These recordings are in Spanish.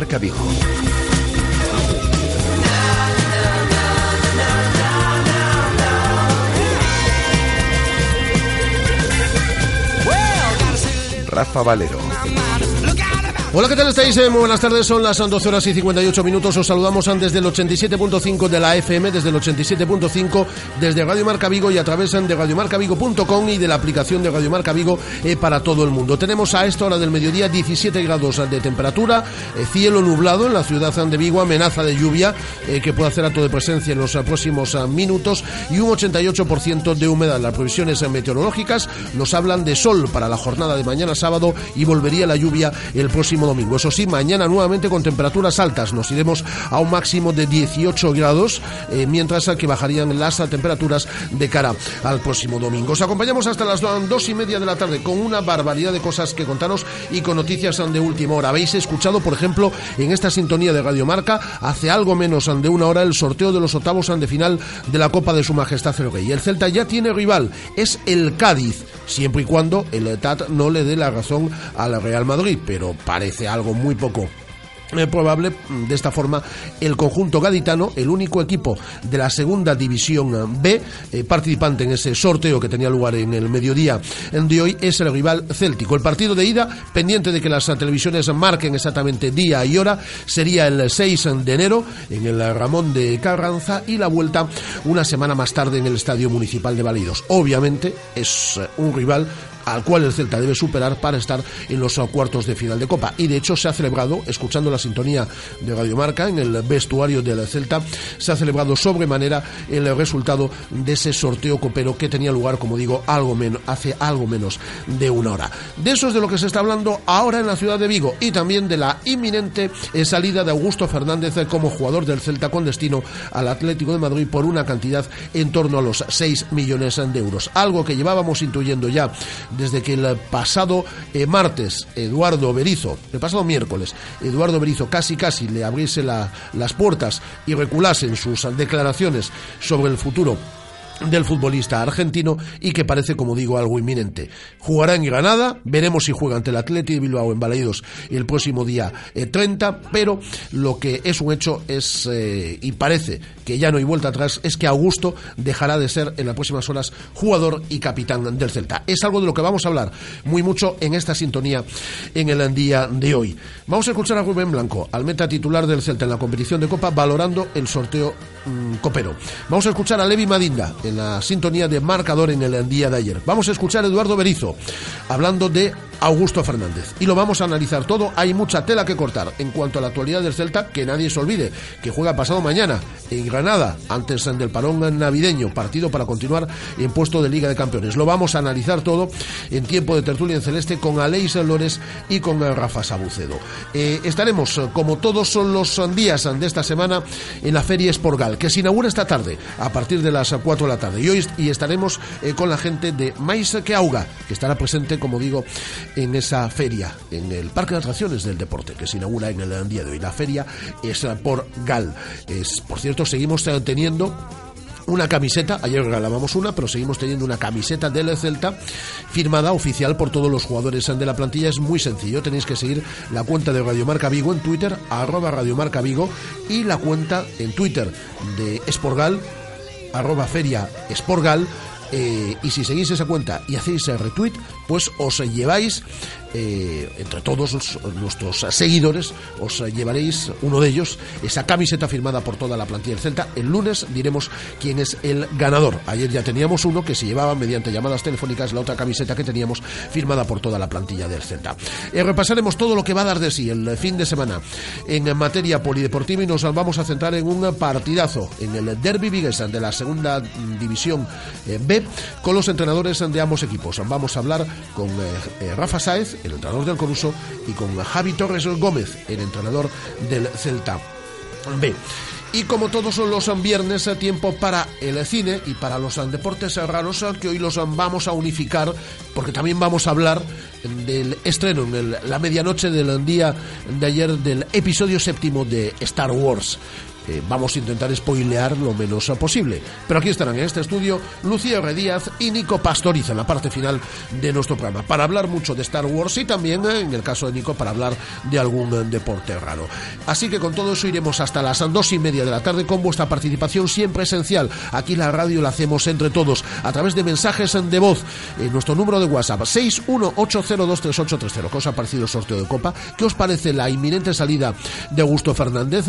Marca Vigo. Rafa Valero. Hola, ¿qué tal estáis? Eh, muy buenas tardes, son las 12 horas y 58 minutos. Os saludamos desde el 87.5 de la FM, desde el 87.5, desde Radio Marca Vigo y a través de radiomarcavigo.com y de la aplicación de Radio Marca Vigo eh, para todo el mundo. Tenemos a esta hora del mediodía 17 grados de temperatura, eh, cielo nublado en la ciudad de Vigo, amenaza de lluvia que puede hacer acto de presencia en los próximos minutos y un 88% de humedad. Las previsiones meteorológicas nos hablan de sol para la jornada de mañana sábado y volvería la lluvia el próximo domingo. Eso sí, mañana nuevamente con temperaturas altas. Nos iremos a un máximo de 18 grados, eh, mientras que bajarían las temperaturas de cara al próximo domingo. Os acompañamos hasta las dos y media de la tarde con una barbaridad de cosas que contaros y con noticias de última hora. Habéis escuchado, por ejemplo, en esta sintonía de Radio Marca, hace algo menos de una hora, el sorteo de los octavos de final de la Copa de Su Majestad el Rey. El Celta ya tiene rival, es el Cádiz siempre y cuando el TAT no le dé la razón al Real Madrid, pero parece algo muy poco es probable de esta forma el conjunto gaditano, el único equipo de la segunda división B eh, participante en ese sorteo que tenía lugar en el mediodía de hoy es el rival céltico. El partido de ida, pendiente de que las televisiones marquen exactamente día y hora, sería el 6 de enero en el Ramón de Carranza y la vuelta una semana más tarde en el Estadio Municipal de Validos. Obviamente es un rival al cual el Celta debe superar para estar en los cuartos de final de Copa. Y de hecho se ha celebrado, escuchando la sintonía de Radio Marca, en el vestuario del Celta, se ha celebrado sobremanera el resultado de ese sorteo copero que tenía lugar, como digo, algo menos, hace algo menos de una hora. De eso es de lo que se está hablando ahora en la ciudad de Vigo y también de la inminente salida de Augusto Fernández como jugador del Celta con destino al Atlético de Madrid por una cantidad en torno a los 6 millones de euros. Algo que llevábamos intuyendo ya desde que el pasado eh, martes Eduardo Berizo, el pasado miércoles, Eduardo Berizo casi casi le abriese las puertas y reculase en sus declaraciones sobre el futuro del futbolista argentino y que parece, como digo, algo inminente. Jugará en Granada, veremos si juega ante el Atleti de Bilbao en Balaidos el próximo día 30, eh, pero lo que es un hecho es, eh, y parece que ya no hay vuelta atrás, es que Augusto dejará de ser en las próximas horas jugador y capitán del Celta. Es algo de lo que vamos a hablar muy mucho en esta sintonía en el día de hoy. Vamos a escuchar a Rubén Blanco, al meta titular del Celta en la competición de Copa, valorando el sorteo mm, copero. Vamos a escuchar a Levi Madinda, en la sintonía de marcador en el día de ayer. Vamos a escuchar a Eduardo Berizo hablando de Augusto Fernández. Y lo vamos a analizar todo. Hay mucha tela que cortar en cuanto a la actualidad del Celta, que nadie se olvide, que juega pasado mañana en Granada, antes del parón navideño, partido para continuar en puesto de Liga de Campeones. Lo vamos a analizar todo en tiempo de tertulia en celeste con Aleix Lores y con Rafa Sabucedo. Eh, estaremos, como todos son los días de esta semana, en la Feria Esporgal, que se inaugura esta tarde, a partir de las 4 de la tarde. Y hoy y estaremos eh, con la gente de Mais que Auga, que estará presente, como digo, en esa feria, en el Parque de Atracciones del Deporte, que se inaugura en el día de hoy. La feria es por GAL. Es, por cierto, seguimos teniendo una camiseta, ayer regalábamos una, pero seguimos teniendo una camiseta del Celta firmada oficial por todos los jugadores de la plantilla. Es muy sencillo, tenéis que seguir la cuenta de Radiomarca Vigo en Twitter, arroba Radiomarca Vigo, y la cuenta en Twitter de Esporgal, arroba Feria Esporgal, eh, y si seguís esa cuenta y hacéis el retweet, pues os lleváis eh, entre todos nuestros seguidores, os llevaréis uno de ellos, esa camiseta firmada por toda la plantilla del Celta. El lunes diremos quién es el ganador. Ayer ya teníamos uno que se llevaba mediante llamadas telefónicas la otra camiseta que teníamos firmada por toda la plantilla del Celta. Eh, repasaremos todo lo que va a dar de sí el fin de semana en materia polideportiva y nos vamos a centrar en un partidazo en el Derby Viguesan de la segunda división eh, B con los entrenadores de ambos equipos. Vamos a hablar con Rafa Sáez el entrenador del Coruso, y con Javi Torres Gómez, el entrenador del Celta B. Y como todos los viernes, tiempo para el cine y para los deportes raros, que hoy los vamos a unificar, porque también vamos a hablar del estreno en la medianoche del día de ayer del episodio séptimo de Star Wars. Eh, vamos a intentar spoilear lo menos posible. Pero aquí estarán en este estudio Lucía Díaz y Nico Pastoriza en la parte final de nuestro programa para hablar mucho de Star Wars y también, eh, en el caso de Nico, para hablar de algún eh, deporte raro. Así que con todo eso iremos hasta las dos y media de la tarde con vuestra participación siempre esencial. Aquí la radio la hacemos entre todos a través de mensajes de voz en nuestro número de WhatsApp 618023830. ¿Qué os ha parecido el sorteo de Copa? ¿Qué os parece la inminente salida de Augusto Fernández?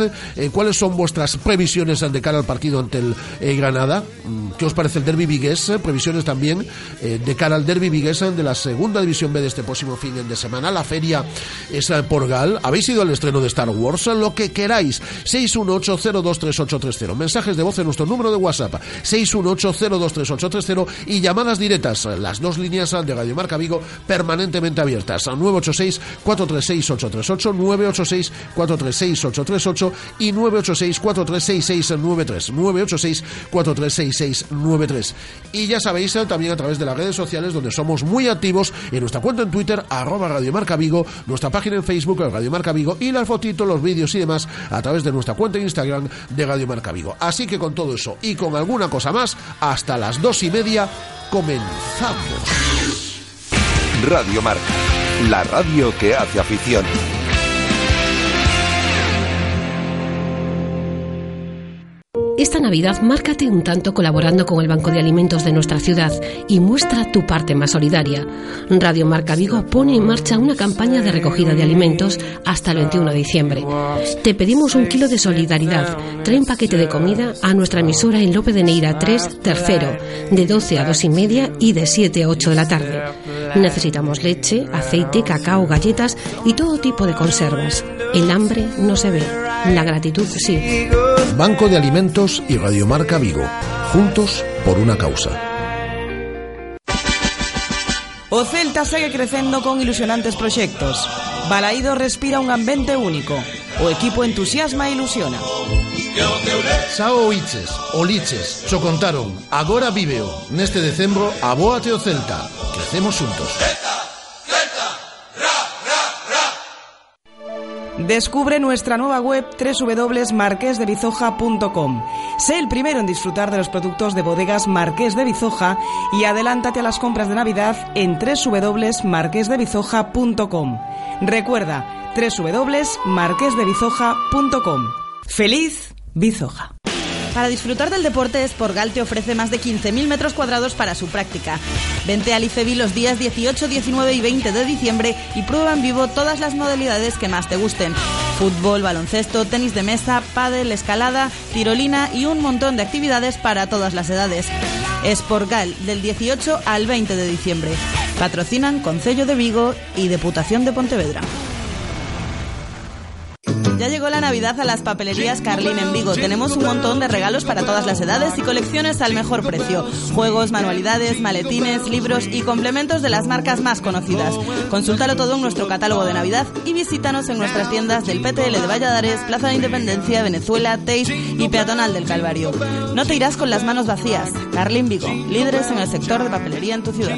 ¿Cuáles son vuestras previsiones de cara al partido ante el eh, Granada? Mm, ¿Qué os parece el derby vigués? Previsiones también eh, de cara al derby vigués de la segunda división B de este próximo fin de semana. La feria es por Gal. ¿Habéis ido al estreno de Star Wars? Lo que queráis. 618023830. Mensajes de voz en nuestro número de WhatsApp. 618023830 y llamadas directas. Las dos líneas de Radio Marca Vigo permanentemente abiertas. 986 436 838, 986 436 838 y 986 436693, 986 436693. Y ya sabéis también a través de las redes sociales donde somos muy activos en nuestra cuenta en Twitter arroba Radio Marca Vigo, nuestra página en Facebook Radio Marca Vigo y las fotitos, los vídeos y demás a través de nuestra cuenta en Instagram de Radio Marca Vigo. Así que con todo eso y con alguna cosa más, hasta las dos y media comenzamos. Radio Marca, la radio que hace afición. Esta Navidad márcate un tanto colaborando con el Banco de Alimentos de nuestra ciudad y muestra tu parte más solidaria. Radio Marca Vigo pone en marcha una campaña de recogida de alimentos hasta el 21 de diciembre. Te pedimos un kilo de solidaridad. Trae un paquete de comida a nuestra emisora en Lope de Neira 3, tercero, de 12 a 2 y media y de 7 a 8 de la tarde. Necesitamos leche, aceite, cacao, galletas y todo tipo de conservas. El hambre no se ve, La gratitud, sí. Banco de Alimentos y Radiomarca Vigo. Juntos por una causa. O Celta segue crecendo con ilusionantes proxectos. Balaído respira un ambiente único. O equipo entusiasma e ilusiona. Sao Oiches, Oliches, xo contaron, agora viveo. Neste decembro, aboate o Celta. Crecemos xuntos. Descubre nuestra nueva web www.marquesdebizoja.com. Sé el primero en disfrutar de los productos de bodegas Marqués de Bizoja y adelántate a las compras de Navidad en www.marquesdebizoja.com. Recuerda, www.marquesdebizoja.com. ¡Feliz Bizoja! Para disfrutar del deporte, Sporgal te ofrece más de 15.000 metros cuadrados para su práctica. Vente al IFEBI los días 18, 19 y 20 de diciembre y prueba en vivo todas las modalidades que más te gusten. Fútbol, baloncesto, tenis de mesa, pádel, escalada, tirolina y un montón de actividades para todas las edades. Sporgal, del 18 al 20 de diciembre. Patrocinan Concello de Vigo y Deputación de Pontevedra. Ya llegó la Navidad a las papelerías Carlín en Vigo. Tenemos un montón de regalos para todas las edades y colecciones al mejor precio. Juegos, manualidades, maletines, libros y complementos de las marcas más conocidas. Consúltalo todo en nuestro catálogo de Navidad y visítanos en nuestras tiendas del PTL de Valladares, Plaza de Independencia, Venezuela, Teix y Peatonal del Calvario. No te irás con las manos vacías. Carlín Vigo, líderes en el sector de papelería en tu ciudad.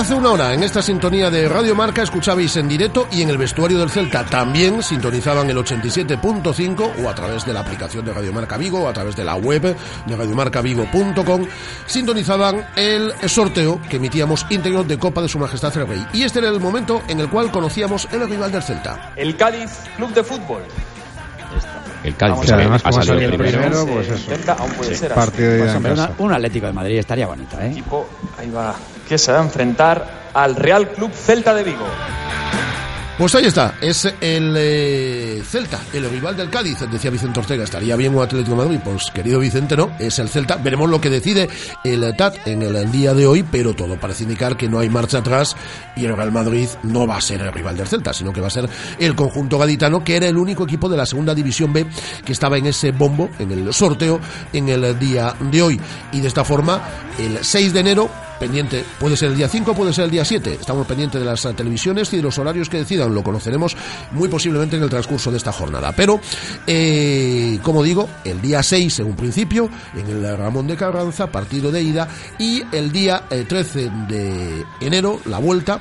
Hace una hora en esta sintonía de Radio Marca escuchabais en directo y en el vestuario del Celta también sintonizaban el 87.5 o a través de la aplicación de Radio Marca Vigo o a través de la web de radiomarcavigo.com sintonizaban el sorteo que emitíamos interior de Copa de Su Majestad el Rey. Y este era el momento en el cual conocíamos el rival del Celta. El Cádiz Club de Fútbol. El Cádiz, Vamos que además, ha salido salido primero. primero, pues eso. Intenta, aún puede ser Partido de una- un Atlético de Madrid estaría bonito, ¿eh? equipo, ahí va, que se va a enfrentar al Real Club Celta de Vigo. Pues ahí está, es el eh, Celta, el rival del Cádiz, decía Vicente Ortega. ¿Estaría bien un Atlético Madrid? Pues querido Vicente, no, es el Celta. Veremos lo que decide el TAT en el día de hoy, pero todo parece indicar que no hay marcha atrás y el Real Madrid no va a ser el rival del Celta, sino que va a ser el conjunto gaditano, que era el único equipo de la segunda división B que estaba en ese bombo, en el sorteo, en el día de hoy. Y de esta forma, el 6 de enero pendiente, puede ser el día 5, puede ser el día 7. Estamos pendientes de las eh, televisiones y de los horarios que decidan. Lo conoceremos muy posiblemente en el transcurso de esta jornada. Pero, eh, como digo, el día 6 en un principio, en el Ramón de Carranza, partido de ida, y el día eh, 13 de enero, la vuelta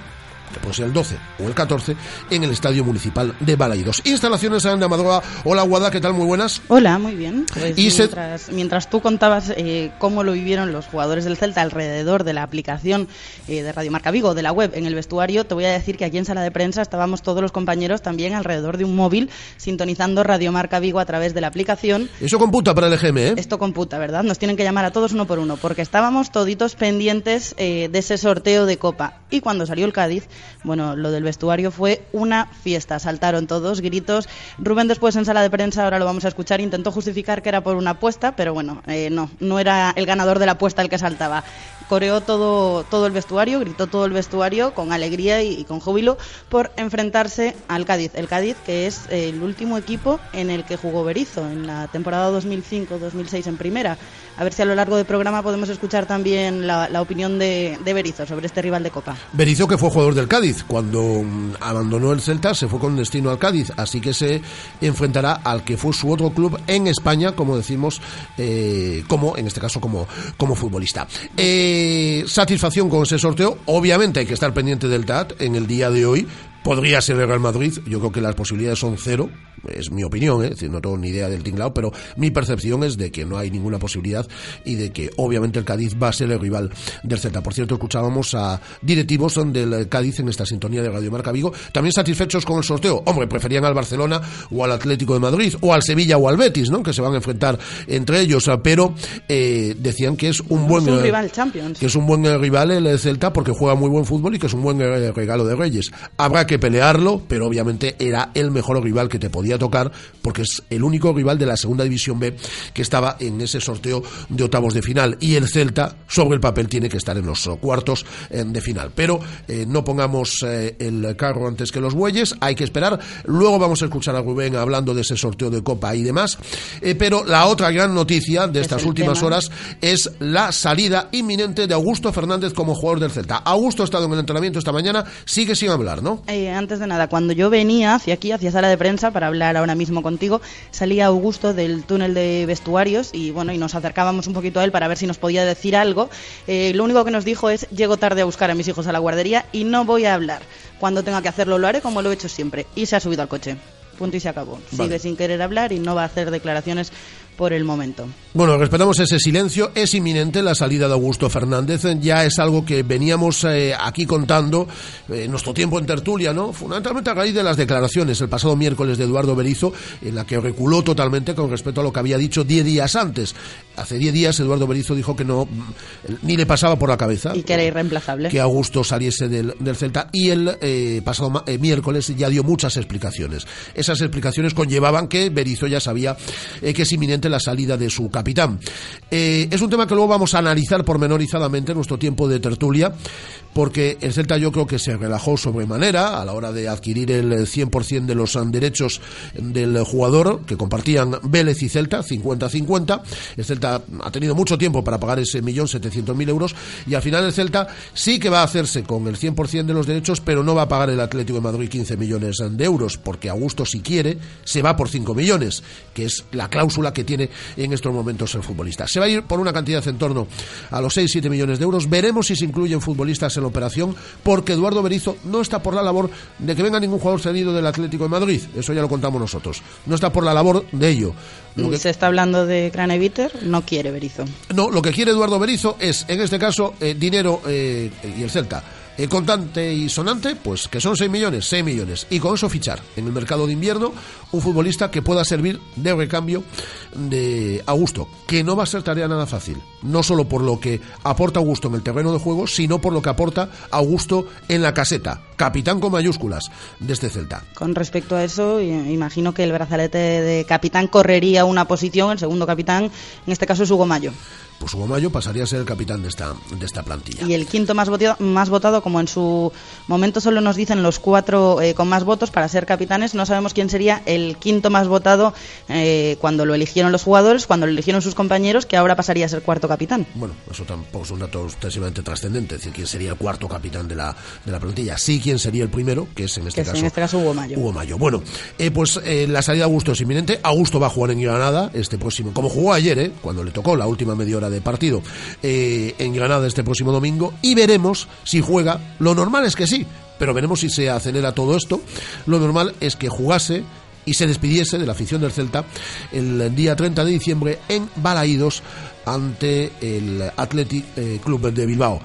que puede ser el 12 o el 14, en el Estadio Municipal de Balaidos. Instalaciones de Amadroa. Hola, Guada, ¿qué tal? Muy buenas. Hola, muy bien. Pues Y se- mientras, mientras tú contabas eh, cómo lo vivieron los jugadores del Celta alrededor de la aplicación eh, de Radio Marca Vigo, de la web, en el vestuario, te voy a decir que aquí en sala de prensa estábamos todos los compañeros también alrededor de un móvil sintonizando Radio Marca Vigo a través de la aplicación. Eso computa para el EGM, ¿eh? Esto computa, ¿verdad? Nos tienen que llamar a todos uno por uno, porque estábamos toditos pendientes eh, de ese sorteo de Copa. Y cuando salió el Cádiz, bueno, lo del vestuario fue una fiesta. Saltaron todos, gritos. Rubén después en sala de prensa, ahora lo vamos a escuchar, intentó justificar que era por una apuesta, pero bueno, eh, no, no era el ganador de la apuesta el que saltaba. Coreó todo, todo el vestuario, gritó todo el vestuario con alegría y, con júbilo por enfrentarse al Cádiz. El Cádiz, que es el último equipo en el que jugó Berizzo en la temporada 2005-2006 en primera. A ver si a lo largo del programa podemos escuchar también la, la opinión de, de Berizzo sobre este rival de Copa. Berizzo, que fue jugador del Cádiz, cuando mm, abandonó el Celta, se fue con destino al Cádiz, así que se enfrentará al que fue su otro club en España, como decimos, eh, como en este caso como, como futbolista. Eh, satisfacción con ese sorteo, obviamente hay que estar pendiente del TAT en el día de hoy. Podría ser el Real Madrid, yo creo que las posibilidades son cero, es mi opinión, ¿eh? es decir, no tengo ni idea del tinglao, pero mi percepción es de que no hay ninguna posibilidad y de que obviamente el Cádiz va a ser el rival del Celta. Por cierto, escuchábamos a directivos del Cádiz en esta sintonía de Radio Marca Vigo, también satisfechos con el sorteo. Hombre, preferían al Barcelona o al Atlético de Madrid o al Sevilla o al Betis, ¿no? Que se van a enfrentar entre ellos, pero eh, decían que es un buen es un eh, rival Champions. que es un buen eh, rival el Celta porque juega muy buen fútbol y que es un buen eh, regalo de Reyes. Habrá que pelearlo, pero obviamente era el mejor rival que te podía tocar porque es el único rival de la segunda división B que estaba en ese sorteo de octavos de final y el Celta sobre el papel tiene que estar en los cuartos eh, de final. Pero eh, no pongamos eh, el carro antes que los bueyes, hay que esperar. Luego vamos a escuchar a Rubén hablando de ese sorteo de Copa y demás. Eh, pero la otra gran noticia de Es estas últimas tema. horas es la salida inminente de Augusto Fernández como jugador del Celta. Augusto ha estado en el entrenamiento esta mañana, sigue sin hablar, ¿no? Eh, antes de nada, cuando yo venía hacia aquí, hacia sala de prensa, para hablar ahora mismo contigo, salía Augusto del túnel de vestuarios y bueno, y nos acercábamos un poquito a él para ver si nos podía decir algo. Eh, lo único que nos dijo es, llego tarde a buscar a mis hijos a la guardería y no voy a hablar. Cuando tenga que hacerlo lo haré como lo he hecho siempre. Y se ha subido al coche. Punto y se acabó. Vale. Sigue sin querer hablar y no va a hacer declaraciones por el momento. Bueno, respetamos ese silencio. Es inminente la salida de Augusto Fernández. Ya es algo que veníamos eh, aquí contando eh, nuestro tiempo en tertulia, ¿no? Fundamentalmente a raíz de las declaraciones el pasado miércoles de Eduardo Berizo, en la que reculó totalmente con respecto a lo que había dicho 10 días antes. Hace 10 días Eduardo Berizo dijo que no, mm, ni le pasaba por la cabeza Y que era irreemplazable. que Augusto saliese del, del Celta y el eh, pasado eh, miércoles ya dio muchas explicaciones. Esas explicaciones conllevaban que Berizzo ya sabía eh, que es inminente la salida de su capitán. Eh, es un tema que luego vamos a analizar pormenorizadamente en nuestro tiempo de tertulia, porque el Celta yo creo que se relajó sobremanera a la hora de adquirir el 100% de los derechos del jugador que compartían Vélez y Celta, 50-50. El Celta ha tenido mucho tiempo para pagar ese millón setecientos mil euros y al final el Celta sí que va a hacerse con el 100% de los derechos, pero no va a pagar el Atlético de Madrid 15 millones de euros, porque Augusto si quiere se va por 5 millones, que es la cláusula que tiene tiene en estos momentos el futbolista. Se va a ir por una cantidad en torno a los 6-7 millones de euros. Veremos si se incluyen futbolistas en la operación, porque Eduardo Berizo no está por la labor de que venga ningún jugador cedido del Atlético de Madrid. Eso ya lo contamos nosotros. No está por la labor de ello. Lo que... Se está hablando de Craneviter, no quiere Berizo. No, lo que quiere Eduardo Berizo es, en este caso, eh, dinero eh, y el Celta eh, contante y sonante, pues que son 6 millones, 6 millones. Y con eso fichar en el mercado de invierno un futbolista que pueda servir de recambio de Augusto, que no va a ser tarea nada fácil. No solo por lo que aporta Augusto en el terreno de juego, sino por lo que aporta Augusto en la caseta. Capitán con mayúsculas de este Celta. Con respecto a eso, imagino que el brazalete de capitán correría una posición, el segundo capitán, en este caso es Hugo Mayo pues Hugo Mayo pasaría a ser el capitán de esta, de esta plantilla. Y el quinto más votado, más votado, como en su momento solo nos dicen los cuatro eh, con más votos para ser capitanes, no sabemos quién sería el quinto más votado eh, cuando lo eligieron los jugadores, cuando lo eligieron sus compañeros, que ahora pasaría a ser cuarto capitán. Bueno, eso tampoco es un dato excesivamente trascendente, es decir, quién sería el cuarto capitán de la, de la plantilla. Sí, quién sería el primero, que es en este, caso, en este caso Hugo Mayo. Hugo Mayo. Bueno, eh, pues la salida de Augusto es inminente. Augusto va a jugar en Granada este próximo, como jugó ayer, cuando le tocó la última media hora de partido eh, en Granada este próximo domingo y veremos si juega. Lo normal es que sí, pero veremos si se acelera todo esto. Lo normal es que jugase y se despidiese de la afición del Celta el día 30 de diciembre en Balaídos ante el Athletic eh, Club de Bilbao.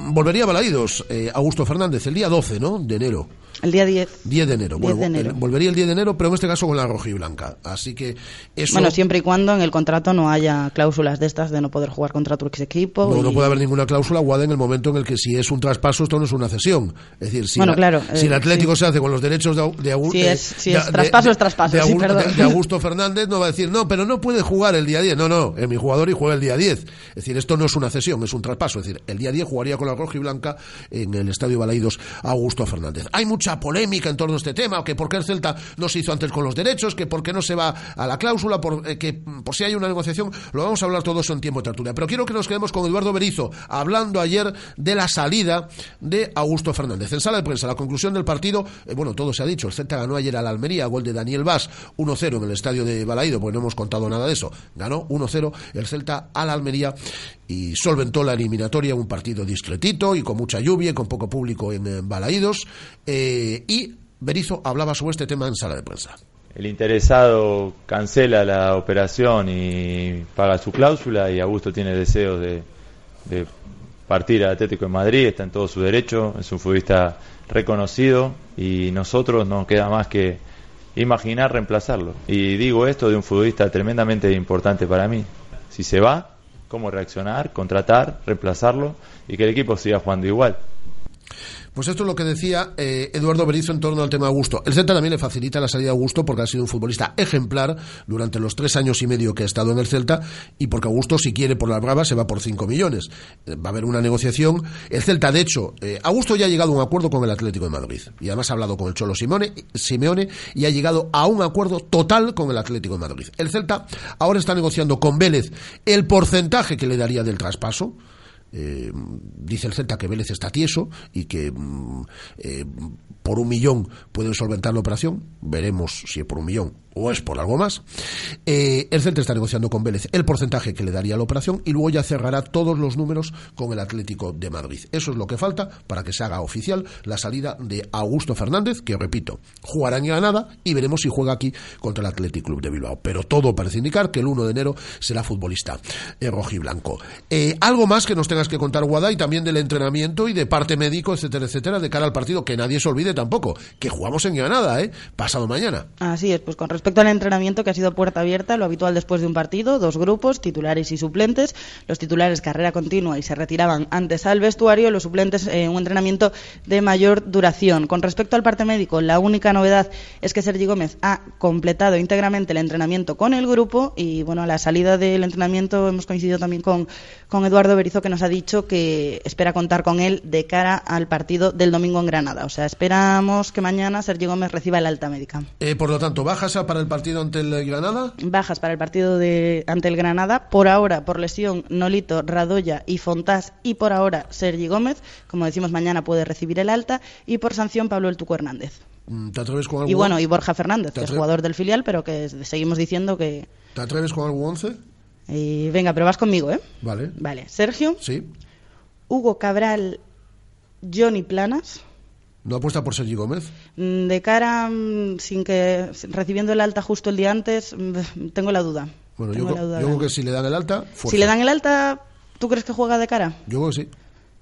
Volvería a Balaídos eh, Augusto Fernández el día 12 ¿no? de enero. El día 10. 10 de enero. bueno, volvería el 10 de enero, pero en este caso con la roja y blanca. Así que eso... Bueno, siempre y cuando en el contrato no haya cláusulas de estas de no poder jugar contra tu ex equipo. No, no puede haber ninguna cláusula, Guada, en el momento en el que si es un traspaso, esto no es una cesión. Es decir, si, claro, si el eh, Atlético se hace con los derechos de, de Augusto... Si es, si es traspaso, es traspaso. De, Augusto Fernández no va a decir, no, pero no puede jugar el día 10. No, no, es mi jugador y juega el día 10. Es decir, esto no es una cesión, es un traspaso. Es decir, el día 10 jugaría con la roja y blanca en el Estadio Balaídos Augusto Fernández. Hay mucha polémica en torno a este tema, que por qué el Celta no se hizo antes con los derechos, que por qué no se va a la cláusula, por, eh, que por si hay una negociación, lo vamos a hablar todo eso en tiempo de tertulia. Pero quiero que nos quedemos con Eduardo Berizo, hablando ayer de la salida de Augusto Fernández. En sala de prensa, la conclusión del partido, eh, bueno, todo se ha dicho, el Celta ganó ayer al Almería, gol de Daniel Vaz, 1-0 en el estadio de Balaído, pues no hemos contado nada de eso. Ganó 1-0 el Celta al Almería y solventó la eliminatoria un partido discretito y con mucha lluvia y con poco público en, Balaídos. Eh, y Berizo hablaba sobre este tema en sala de prensa. El interesado cancela la operación y paga su cláusula y Augusto tiene deseos de, partir al Atlético de Madrid, está en todo su derecho, es un futbolista reconocido y nosotros no queda más que imaginar reemplazarlo. Y digo esto de un futbolista tremendamente importante para mí. Si se va, cómo reaccionar, contratar, reemplazarlo y que el equipo siga jugando igual. Pues esto es lo que decía eh, Eduardo Berizo en torno al tema Augusto. El Celta también le facilita la salida a Augusto porque ha sido un futbolista ejemplar durante los tres años y medio que ha estado en el Celta y porque Augusto, si quiere por la brava, se va por cinco millones. Eh, va a haber una negociación. El Celta, de hecho, eh, Augusto ya ha llegado a un acuerdo con el Atlético de Madrid y además ha hablado con el Cholo Simeone y ha llegado a un acuerdo total con el Atlético de Madrid. El Celta ahora está negociando con Vélez el porcentaje que le daría del traspaso. Eh, dice el Celta que Vélez está tieso y que mm, eh, por un millón pueden solventar la operación. Veremos si por un millón o es por algo más. Eh, el Celta está negociando con Vélez el porcentaje que le daría la operación y luego ya cerrará todos los números con el Atlético de Madrid. Eso es lo que falta para que se haga oficial la salida de Augusto Fernández, que repito, jugará en Granada y veremos si juega aquí contra el Atlético Club de Bilbao. Pero todo parece indicar que el 1 de enero será futbolista eh, rojiblanco. Eh, algo más que nos tengas que contar, Guada, y también del entrenamiento y de parte médico, etcétera, etcétera, de cara al partido, que nadie se olvide tampoco, que jugamos en Granada, ¿eh? Pasado mañana. Así es, pues con respecto respecto al entrenamiento que ha sido puerta abierta, lo habitual después de un partido, dos grupos, titulares y suplentes. Los titulares carrera continua y se retiraban antes al vestuario, los suplentes eh, un entrenamiento de mayor duración. Con respecto al parte médico, la única novedad es que Sergi Gómez ha completado íntegramente el entrenamiento con el grupo y bueno, a la salida del entrenamiento hemos coincidido también con, con Eduardo Berizo que nos ha dicho que espera contar con él de cara al partido del domingo en Granada. O sea, esperamos que mañana Sergi Gómez reciba el alta médica. Eh, por lo tanto, bajas para el partido ante el Granada? Bajas para el partido de, ante el Granada. Por ahora, por lesión, Nolito, Radoya y Fontás. Y por ahora, Sergi Gómez. Como decimos, mañana puede recibir el alta. Y por sanción, Pablo El Tuco Hernández. Mm, ¿Te atreves con algo? Y bueno, y Borja Fernández, ¿Te que es jugador del filial, pero que seguimos diciendo que... ¿Te atreves con algo 11? y venga, pero vas conmigo, ¿eh? Vale. Vale, Sergio, Sí. Hugo Cabral, Johnny Planas. ¿No apuesta por Sergi Gómez? Mm, De cara, mm, sin que recibiendo el alta justo el día antes, mm, tengo la duda. Bueno, yo, la duda yo creo que si le dan el alta, fuerza. Si le dan el alta, ¿tú crees que juega de cara? Yo creo que sí.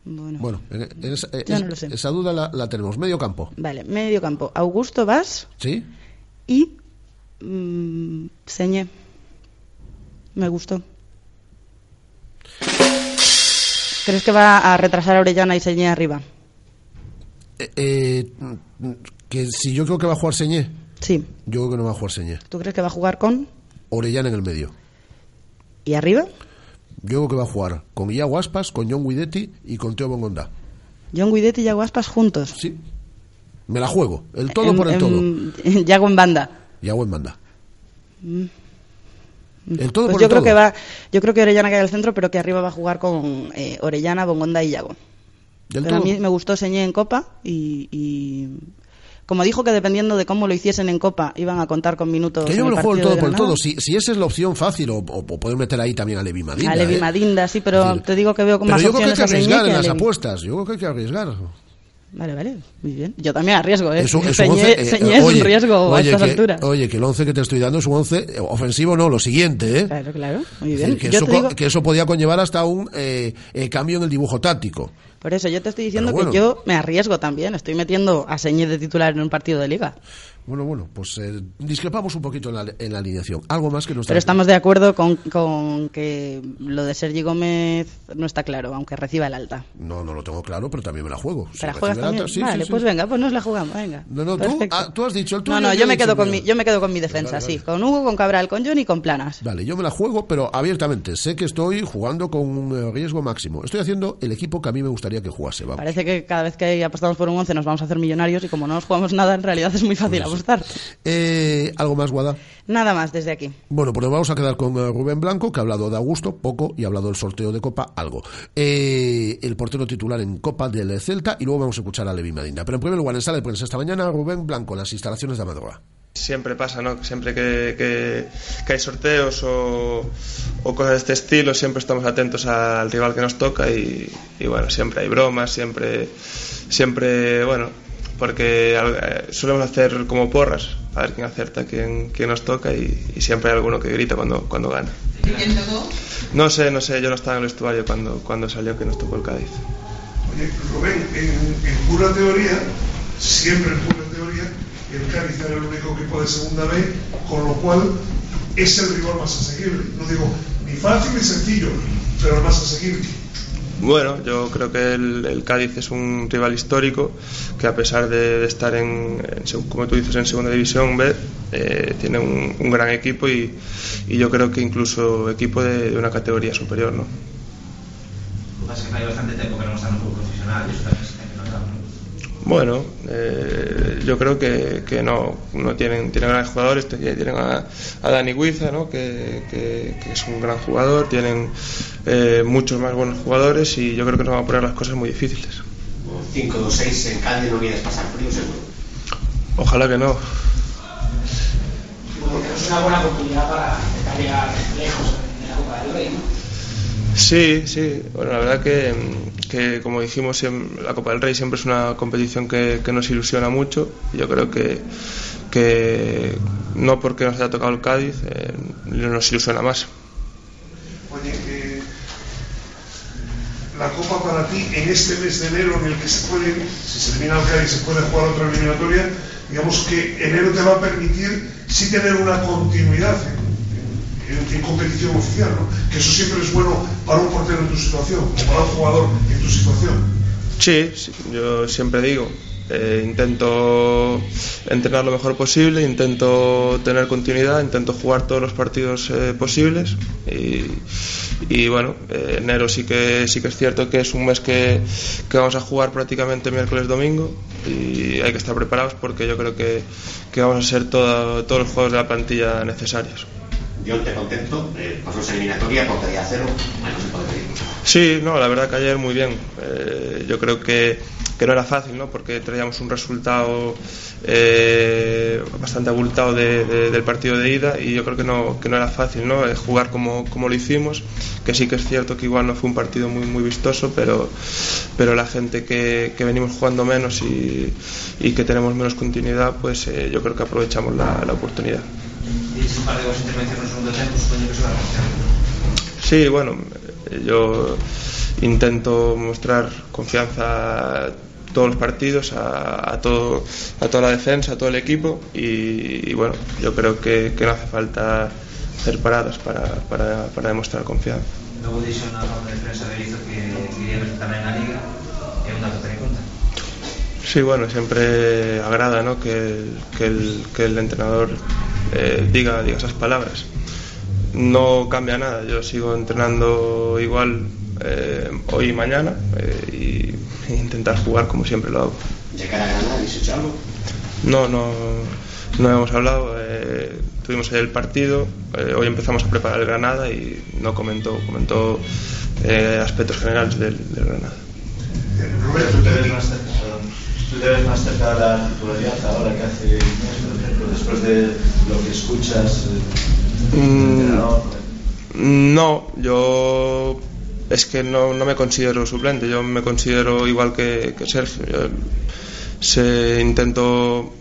Bueno, Bueno, en, en esa, es- duda la, la tenemos. Medio campo. vale, medio campo. Augusto Vas ¿Sí? y Señé. Me gustó. ¿Crees que va a retrasar a Orellana y Señé arriba? Eh, que si yo creo que va a jugar Señé, Sí. yo creo que no va a jugar Señé. ¿Tú crees que va a jugar con? Orellana en el medio. ¿Y arriba? Yo creo que va a jugar con Iago Aspas, con John Guidetti y con Teo Bongonda. John Guidetti y Yago Aspas juntos. Sí. Me la juego. El todo En- por el en- todo. Yago en banda. Iago en banda. Mm. El todo Pues por yo el creo todo. que va, yo creo que Orellana cae al centro, pero que arriba va a jugar con eh, Orellana, Bongonda y Yago. Pero a mí me gustó Señé en Copa y, y como dijo que dependiendo de cómo lo hiciesen en Copa iban a contar con minutos. Que yo me lo juego el todo por el todo. Si, si esa es la opción fácil, o, o, o poder meter ahí también a Levi Madinda. a Levi ¿eh? Madinda, sí, pero Es decir, te digo que veo con Pero más yo creo que hay opciones que arriesgar en las apuestas. Yo creo que hay que arriesgar. Vale, vale, muy bien. Yo también arriesgo, ¿eh? Es un, es un Señé, once, eh, Señé es oye, un riesgo oye, a estas que, alturas. Oye, que el 11 que te estoy dando es un 11 eh, ofensivo, no, lo siguiente, ¿eh? Claro, claro, muy Es bien. decir, que, Yo eso, digo, que eso podía conllevar hasta un eh, eh, cambio en el dibujo táctico. Por eso yo te estoy diciendo bueno. que yo me arriesgo también. Estoy metiendo a Señé de titular en un partido de liga. Bueno, bueno, pues eh, discrepamos un poquito en la, en la alineación. Algo más que nos Pero estamos de acuerdo con, con que lo de Sergi Gómez no está claro, aunque reciba el alta. No, no lo tengo claro, pero también me la juego. Si ¿Te la juegas también? alta- sí, vale, sí, sí. pues venga, pues nos la jugamos, venga. No, no, tú, ah, tú has dicho el tuyo. No, no, yo me quedo con mi, yo me quedo con mi defensa, Vale, sí, con Hugo, con Cabral, con Johnny y con Planas. Vale, yo me la juego, pero abiertamente. Sé que estoy jugando con un eh, riesgo máximo. Estoy haciendo el equipo que a mí me gustaría que jugase. Vamos. Parece que cada vez que apostamos por un 11 nos vamos a hacer millonarios y como no nos jugamos nada, en realidad es muy fácil Eh, ¿Algo más, Guada? Nada más desde aquí. Bueno, pues nos vamos a quedar con eh, Rubén Blanco, que ha hablado de Augusto, poco, y ha hablado del sorteo de Copa, algo. Eh, el portero titular en Copa del Celta, y luego vamos a escuchar a Levi Madinda. Pero en primer lugar, en sala de prensa esta mañana, Rubén Blanco, en las instalaciones de Amadora. Siempre pasa, ¿no? Siempre que, que- que hay sorteos o, o cosas de este estilo, siempre estamos atentos al rival que nos toca y, y bueno, siempre hay bromas, siempre, siempre, bueno, porque eh, solemos hacer como porras, a ver quién acierta, quién, quién nos toca y, y siempre hay alguno que grita cuando, cuando gana. No sé, no sé, yo no estaba en el vestuario cuando, cuando salió que nos tocó el Cádiz. Oye, Rubén, en, en pura teoría, siempre en pura teoría, el Cádiz era el único equipo de segunda B, con lo cual es el rival más asequible. No digo ni fácil ni sencillo, pero el más asequible. Bueno, yo creo que el, el Cádiz es un rival histórico que a pesar de, estar en, como tú dices, en segunda división B, eh, tiene un, gran equipo y, y yo creo que incluso equipo de, una categoría superior, ¿no? Pasa que hay bastante tiempo que no está en un profesional y. Bueno, eh, yo creo que, que no, no tienen, tienen grandes jugadores, tienen a, a Dani Guiza, ¿no? que, que- que es un gran jugador, tienen eh, muchos más buenos jugadores y yo creo que nos van a poner las cosas muy difíciles. 5 o 6 en Cádiz no vienes pasar frío seguro. Ojalá que no. Porque es una buena oportunidad para llegar lejos en la Copa del Rey, ¿no? Sí, sí. Bueno, la verdad que, que como dijimos, la Copa del Rey siempre es una competición que, nos ilusiona mucho. Yo creo que, que no porque nos haya tocado el Cádiz, eh, nos ilusiona más. Oye, eh, la Copa para ti en este mes de enero en el que se puede, si se elimina el Cádiz, se puede jugar otra eliminatoria, digamos que enero te va a permitir sí tener una continuidad en- en competición oficial, ¿no? que eso siempre es bueno para un portero en tu situación, o para un jugador en tu situación. Sí, sí, yo siempre digo, eh, intento entrenar lo mejor posible, intento tener continuidad, intento jugar todos los partidos eh, posibles y, y bueno, eh, enero sí que sí que es cierto que es un mes que, que vamos a jugar prácticamente miércoles domingo y hay que estar preparados porque yo creo que, que vamos a ser toda- todos los juegos de la plantilla necesarios. Yo te contento, eh, pasó esa eliminatoria, portería cero, bueno, se puede pedir. Sí, no, la verdad que ayer muy bien. Eh, yo creo que, que no era fácil, ¿no? porque traíamos un resultado eh, bastante abultado de- de- del partido de ida y yo creo que no, que no era fácil ¿no? Eh, jugar como, como lo hicimos, que sí que es cierto que igual no fue un partido muy, muy vistoso, pero, pero la gente que, que venimos jugando menos y, y que tenemos menos continuidad, pues eh, yo creo que aprovechamos la, la oportunidad. Dices un par de vos intervenciones no segundo tempo, supoño que se va a reaccionar. Sí, bueno, yo intento mostrar confianza a todos los partidos, a, a todo, a toda la defensa, a todo el equipo y, y bueno, yo creo que, que no hace falta hacer paradas para, para, para demostrar confianza. Logo dixo na ronda de prensa de Izo que quería ver tamén na Liga é un dato a tener en conta. Sí, bueno, siempre agrada ¿no? que, el, que, el, que el entrenador eh, diga, diga esas palabras. No cambia nada, yo sigo entrenando igual eh, hoy y mañana eh, y, e intentar jugar como siempre lo hago. De cara a Granada, ¿habéis hecho algo? No, no, no hemos hablado. eh, tuvimos el partido. eh, hoy empezamos a preparar el Granada y no comentó, comentó eh, aspectos generales del, del Granada. Tú te ves más cerca. Tú te ves más cerca de la titularidad ahora que hace mes, por ejemplo, después de lo que escuchas eh, Mm. No, yo es que no, no me considero suplente, yo me considero igual que, que Sergio. Yo se intento,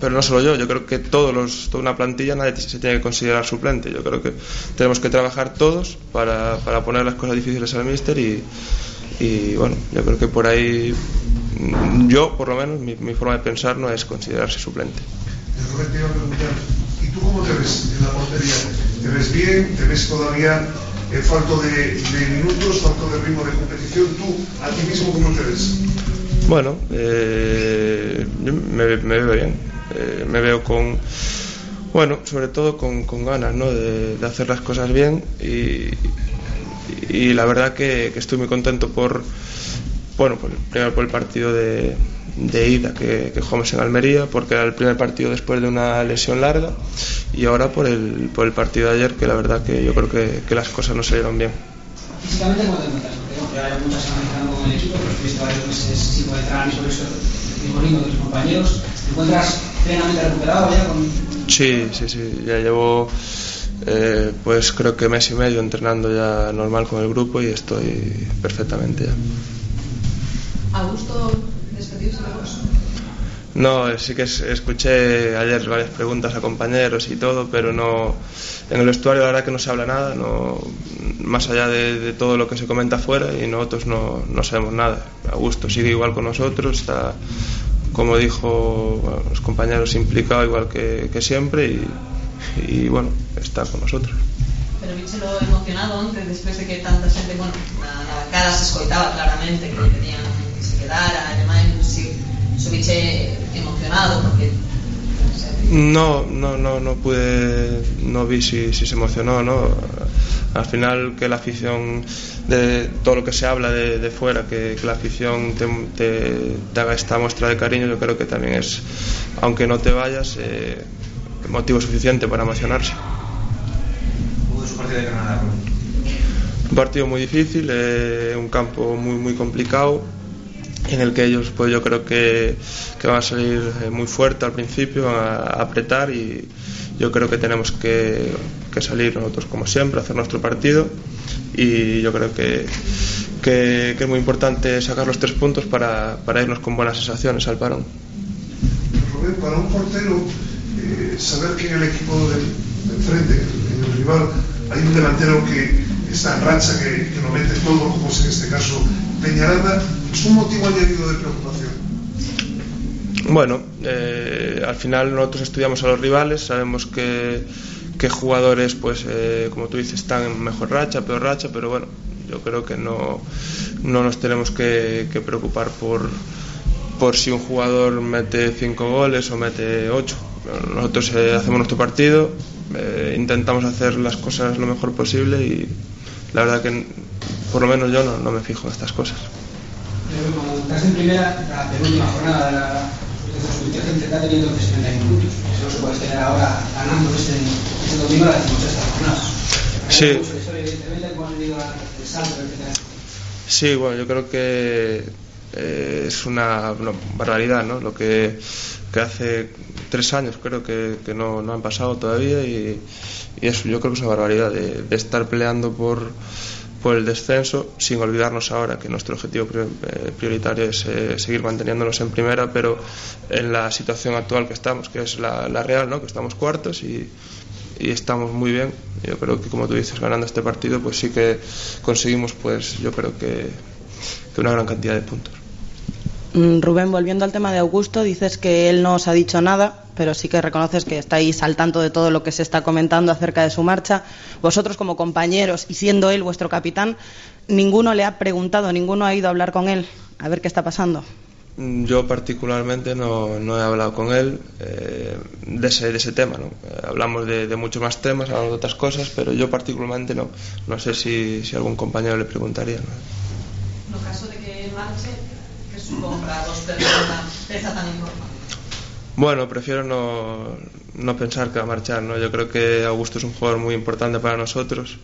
pero no solo yo, yo creo que todos los, toda una plantilla nadie se tiene que considerar suplente. Yo creo que tenemos que trabajar todos para, para poner las cosas difíciles al míster y, y bueno, yo creo que por ahí yo, por lo menos, mi, mi forma de pensar no es considerarse suplente. Te iba a preguntar, ¿y tú cómo te ves en la portería? ¿Te ves bien? ¿Te ves todavía eh, falto de, de minutos, falto de ritmo de competición? ¿Tú, a ti mismo, cómo te ves? Bueno, eh, yo me, me veo bien. Eh, me veo con, bueno, sobre todo con, con ganas ¿no? de, de hacer las cosas bien y, y la verdad que, que estoy muy contento por, bueno, por, primero por el partido de, de ida que, que jugamos en Almería, porque era el primer partido después de una lesión larga y ahora por el, por el partido de ayer que la verdad que yo creo que, que las cosas no salieron bien. Físicamente, ¿cómo te encuentras? Porque ya hay muchas semanas con el equipo, pero estuviste varios meses sin poder entrenar ni sobre eso mismo ritmo de tus compañeros. ¿Te encuentras plenamente recuperado ya con Sí, sí, sí, ya llevo eh, pues creo que mes y medio entrenando ya normal con el grupo y estoy perfectamente ya. ¿A gusto despedirse de vos? No, sí que es- escuché ayer varias preguntas a compañeros y todo, pero no en el vestuario la verdad que no se habla nada, no más allá de, de todo lo que se comenta afuera y nosotros no, no sabemos nada. Augusto sigue igual con nosotros, está como dijo bueno, los compañeros implicado igual que, que siempre y, y bueno, está con nosotros. Pero víchelo emocionado onte despois de que tanta xente, bueno, na, na bancada se escoitaba claramente que se quedara, demais, si, viche emocionado porque No, no, no, no pude, no vi si, si se emocionó, ¿no? Al final que la afición, de todo lo que se habla de, de fuera, que, que la afición te, te- te haga esta muestra de cariño, yo creo que también es, aunque no te vayas, eh, motivo suficiente para emocionarse. Hubo su partido de Granada. Un partido muy difícil, eh, un campo muy muy complicado en el que ellos pues yo creo que, que van a salir eh, muy fuerte al principio, van a, apretar y yo creo que tenemos que, que salir nosotros como siempre, hacer nuestro partido y yo creo que, que, que es muy importante sacar los tres puntos para, para irnos con buenas sensaciones al parón. Para un portero, eh, saber que en el equipo del, del frente, en el rival, hay un delantero que está en racha, que, que lo mete todo, como es en este caso Peñaranda, es un motivo añadido de preocupación. Bueno, eh, al final nosotros estudiamos a los rivales, sabemos que, jugadores, pues eh, como tú dices, están en mejor racha, peor racha, pero bueno, yo creo que no, no nos tenemos que, que preocupar por, por si un jugador mete cinco goles o mete ocho. Nosotros eh, hacemos nuestro partido, eh, intentamos hacer las cosas lo mejor posible y la verdad que por lo menos yo no, no me fijo en estas cosas. Pero cuando estás en primera, la penúltima jornada de la sub-17 te está teniendo 60 minutos. Eso se puede tener ahora ganando este, este domingo la decimosexta jornada. Sí. Etcétera. Sí, bueno, yo creo que eh, es una, barbaridad, ¿no? Lo que, que, hace tres años creo que, que no, no, han pasado todavía y, y, eso yo creo que es una barbaridad de, estar peleando por por el descenso, sin olvidarnos ahora que nuestro objetivo eh, prioritario es eh, seguir manteniéndonos en primera, pero en la situación actual que estamos, que es la, real, ¿no? que estamos cuartos y, estamos muy bien. Yo creo que, como tú dices, ganando este partido, pues sí que conseguimos, pues yo creo que una gran cantidad de puntos. Mm, Rubén, volviendo al tema de Augusto, dices que él no os ha dicho nada, pero sí que reconoces que estáis al tanto de todo lo que se está comentando acerca de su marcha. Vosotros, como compañeros y siendo él vuestro capitán, ninguno le ha preguntado, ninguno ha ido a hablar con él a ver qué está pasando. Mm, yo particularmente no, no he hablado con él eh, de, ese, de ese tema. ¿no? Eh, hablamos de, de, muchos más temas, hablamos de otras cosas, pero yo particularmente no. No sé si, si algún compañero le preguntaría. ¿no? En caso de que marche, compra dos personas pesa tan importante? Bueno, prefiero no, no, pensar que va a marchar. ¿no? Yo creo que Augusto es un jugador muy importante para nosotros.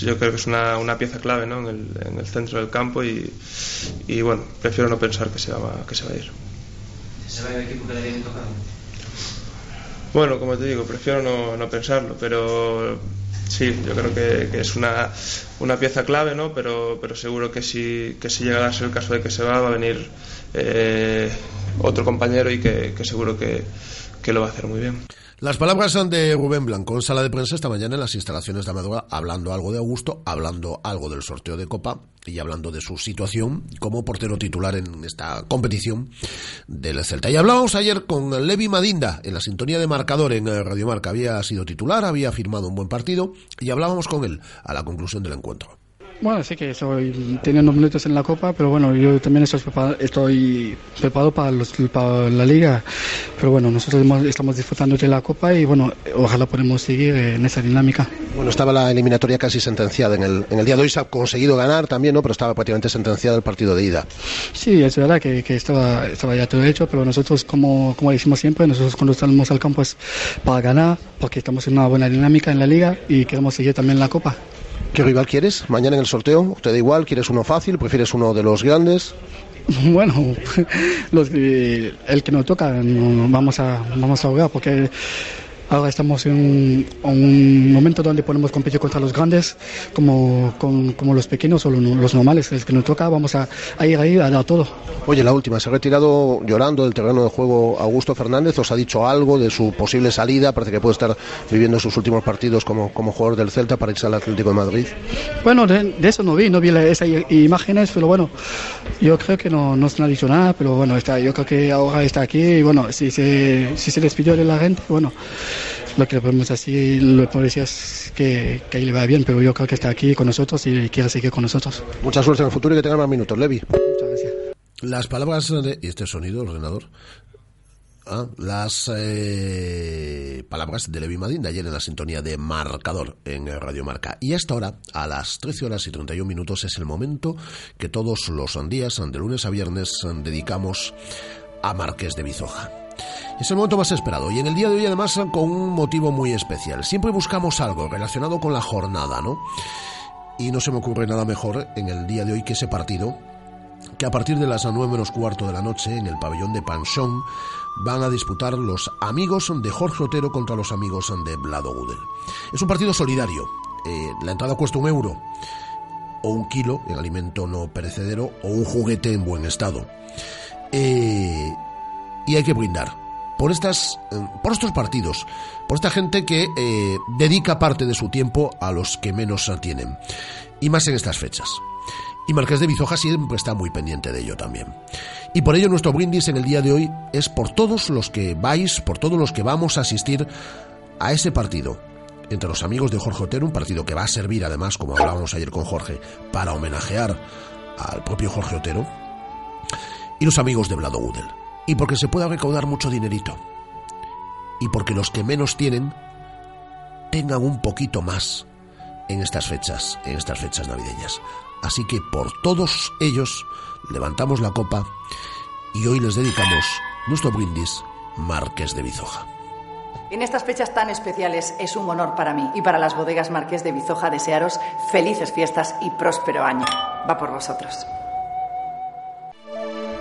Yo creo que es una, una pieza clave ¿no? en, el, en, el, centro del campo y, y, bueno, prefiero no pensar que se va, que se va a ir. ¿Se va a ir el equipo que le viene tocando? Bueno, como te digo, prefiero no, no pensarlo, pero sí, yo creo que, es una, una pieza clave, ¿no? Pero, pero seguro que si, que si llega a darse el caso de que se va, va a venir eh, otro compañero y que, que seguro que, que, lo va a hacer muy bien. Las palabras son de Rubén Blanco en sala de prensa esta mañana en las instalaciones de Amadora, hablando algo de Augusto, hablando algo del sorteo de Copa y hablando de su situación como portero titular en esta competición del Celta. Y hablábamos ayer con Levi Madinda en la sintonía de marcador en Radio Marca. Había sido titular, había firmado un buen partido y hablábamos con él a la conclusión del encuentro. Bueno, sí que estoy teniendo minutos en la Copa, pero bueno, yo también estoy preparado, estoy preparado para, los, para, la Liga. Pero bueno, nosotros estamos disfrutando de la Copa y bueno, ojalá podamos seguir en esa dinámica. Bueno, estaba la eliminatoria casi sentenciada. En el, en el día de hoy se ha conseguido ganar también, ¿no? Pero estaba prácticamente sentenciado el partido de ida. Sí, es verdad que, que estaba, estaba ya todo hecho, pero nosotros, como, como decimos siempre, nosotros cuando salimos al campo es para ganar, porque estamos en una buena dinámica en la Liga y queremos seguir también la Copa. ¿Qué rival quieres mañana en el sorteo? ¿Te da igual? ¿Quieres uno fácil? ¿Prefieres uno de los grandes? Bueno, los, el que nos toca vamos a vamos a jugar porque Ahora estamos en un, un, momento donde podemos competir contra los grandes, como, con, como los pequeños o los normales. El que nos toca, vamos a, a, ir ahí a dar todo. Oye, la última, se ha retirado llorando del terreno de juego Augusto Fernández. ¿Os ha dicho algo de su posible salida? Parece que puede estar viviendo sus últimos partidos como, como jugador del Celta para irse al Atlético de Madrid. Bueno, de, de eso no vi, no vi esas imágenes, pero bueno, yo creo que no, no se ha dicho nada, pero bueno, está, yo creo que ahora está aquí y bueno, si se, si se despidió de la gente, bueno lo que le podemos decir, lo que decir es que, que ahí le va bien, pero yo creo que está aquí con nosotros y quiere seguir con nosotros. Mucha suerte en el futuro y que tenga más minutos, Levi. Muchas gracias. Las palabras de... ¿Y este sonido, ordenador? Ah, las eh, palabras de Levi Madín de ayer en la sintonía de Marcador en Radio Marca. Y hasta ahora, a las 13 horas y 31 minutos, es el momento que todos los días, de lunes a viernes, dedicamos a Marqués de Bizoja. Es el momento más esperado y en el día de hoy además con un motivo muy especial. Siempre buscamos algo relacionado con la jornada, ¿no? Y no se me ocurre nada mejor en el día de hoy que ese partido, que a partir de las 9 menos cuarto de la noche en el pabellón de Panchón van a disputar los amigos de Jorge Otero contra los amigos de Vlado Gudel. Es un partido solidario. Eh, la entrada cuesta un euro o un kilo en alimento no perecedero o un juguete en buen estado. Eh, y hay que brindar por estas eh, por estos partidos, por esta gente que eh, dedica parte de su tiempo a los que menos tienen y más en estas fechas. Y Marqués de Bizoja siempre está muy pendiente de ello también. Y por ello nuestro brindis en el día de hoy es por todos los que vais, por todos los que vamos a asistir a ese partido entre los amigos de Jorge Otero, un partido que va a servir además, como hablábamos ayer con Jorge, para homenajear al propio Jorge Otero, y los amigos de Vlado Gudel y porque se pueda recaudar mucho dinerito. Y porque los que menos tienen tengan un poquito más en estas fechas, en estas fechas navideñas. Así que por todos ellos levantamos la copa y hoy les dedicamos nuestro brindis Marqués de Bizoja. En estas fechas tan especiales es un honor para mí y para las bodegas Marqués de Bizoja desearos felices fiestas y próspero año. Va por vosotros.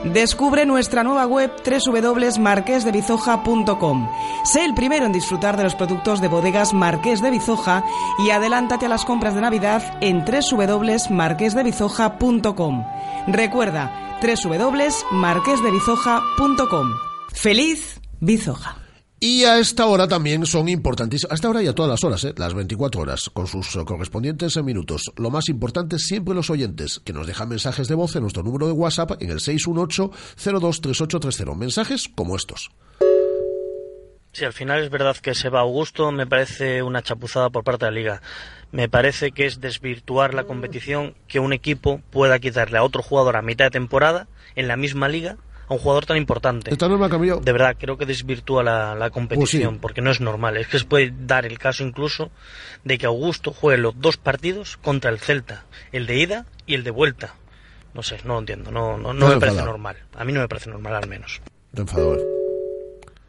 Descubre nuestra nueva web www.marquesdebizoja.com. Sé el primero en disfrutar de los productos de bodegas Marqués de Bizoja y adelántate a las compras de Navidad en www.marquesdebizoja.com. Recuerda www.marquesdebizoja.com. ¡Feliz Bizoja! Y a esta hora también son importantísimas, a esta hora y a todas las horas, ¿eh? las 24 horas, con sus eh, correspondientes minutos. Lo más importante siempre los oyentes, que nos dejan mensajes de voz en nuestro número de WhatsApp en el 618-023830. Mensajes como estos. Si al final es verdad que se va Augusto, me parece una chapuzada por parte de la liga. Me parece que es desvirtuar la competición que un equipo pueda quitarle a otro jugador a mitad de temporada en la misma liga a un jugador tan importante. Esta norma cambió. De verdad, creo que desvirtúa la, la competición, Pues sí. porque no es normal. Es que se puede dar el caso incluso de que Augusto juegue los dos partidos contra el Celta, el de ida y el de vuelta. No sé, no lo entiendo, no, no, no No me parece normal. A mí no me parece normal al menos. ¿eh?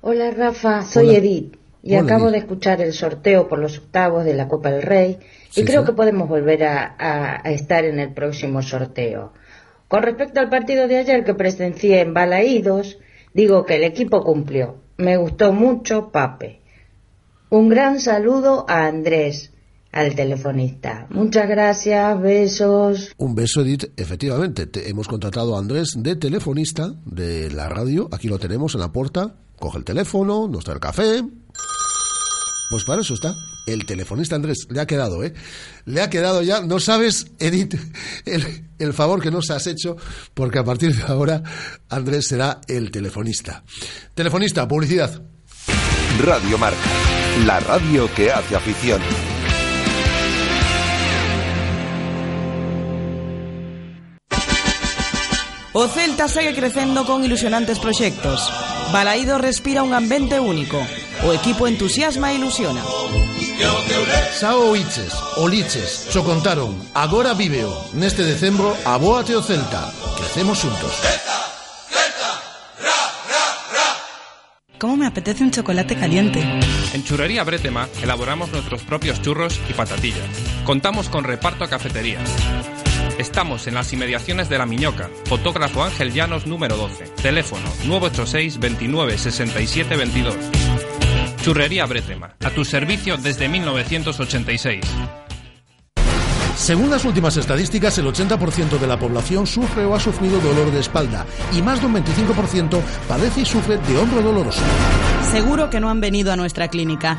Hola Rafa, soy Hola. Edith y Hola, acabo Edith. de escuchar el sorteo por los octavos de la Copa del Rey y Sí, creo sí. que podemos volver a, a- a estar en el próximo sorteo. Con respecto al partido de ayer que presencié en Balaídos, digo que el equipo cumplió. Me gustó mucho Pape. Un gran saludo a Andrés, al telefonista. Muchas gracias, besos. Un beso, Edith. Efectivamente, te- hemos contratado a Andrés de telefonista de la radio. Aquí lo tenemos en la puerta. Coge el teléfono, nos trae el café. Pues para eso está. El telefonista Andrés. Le ha quedado, ¿eh? Le ha quedado ya. No sabes, Edith, el, el favor que nos has hecho, porque a partir de ahora Andrés será el telefonista. Telefonista, publicidad. Radio Marca, la radio que hace afición. O Celta segue crecendo con ilusionantes proxectos. Balaído respira un ambiente único. O equipo entusiasma e ilusiona. Sao Oiches, Oliches, cho contaron, agora víveo. Neste decembro, abóate o Celta. Crecemos juntos. ¿Cómo me apetece un chocolate caliente? En Churrería Bretema elaboramos nuestros propios churros y patatillas. Contamos con reparto a cafeterías. Estamos en las inmediaciones de La Miñoca. Fotógrafo Ángel Llanos número 12. Teléfono 986 29 67 22. Churrería Bretema. A tu servicio desde 1986. Según las últimas estadísticas, el 80% de la población sufre o ha sufrido dolor de espalda y más de un 25% padece y sufre de hombro doloroso. Seguro que no han venido a nuestra clínica.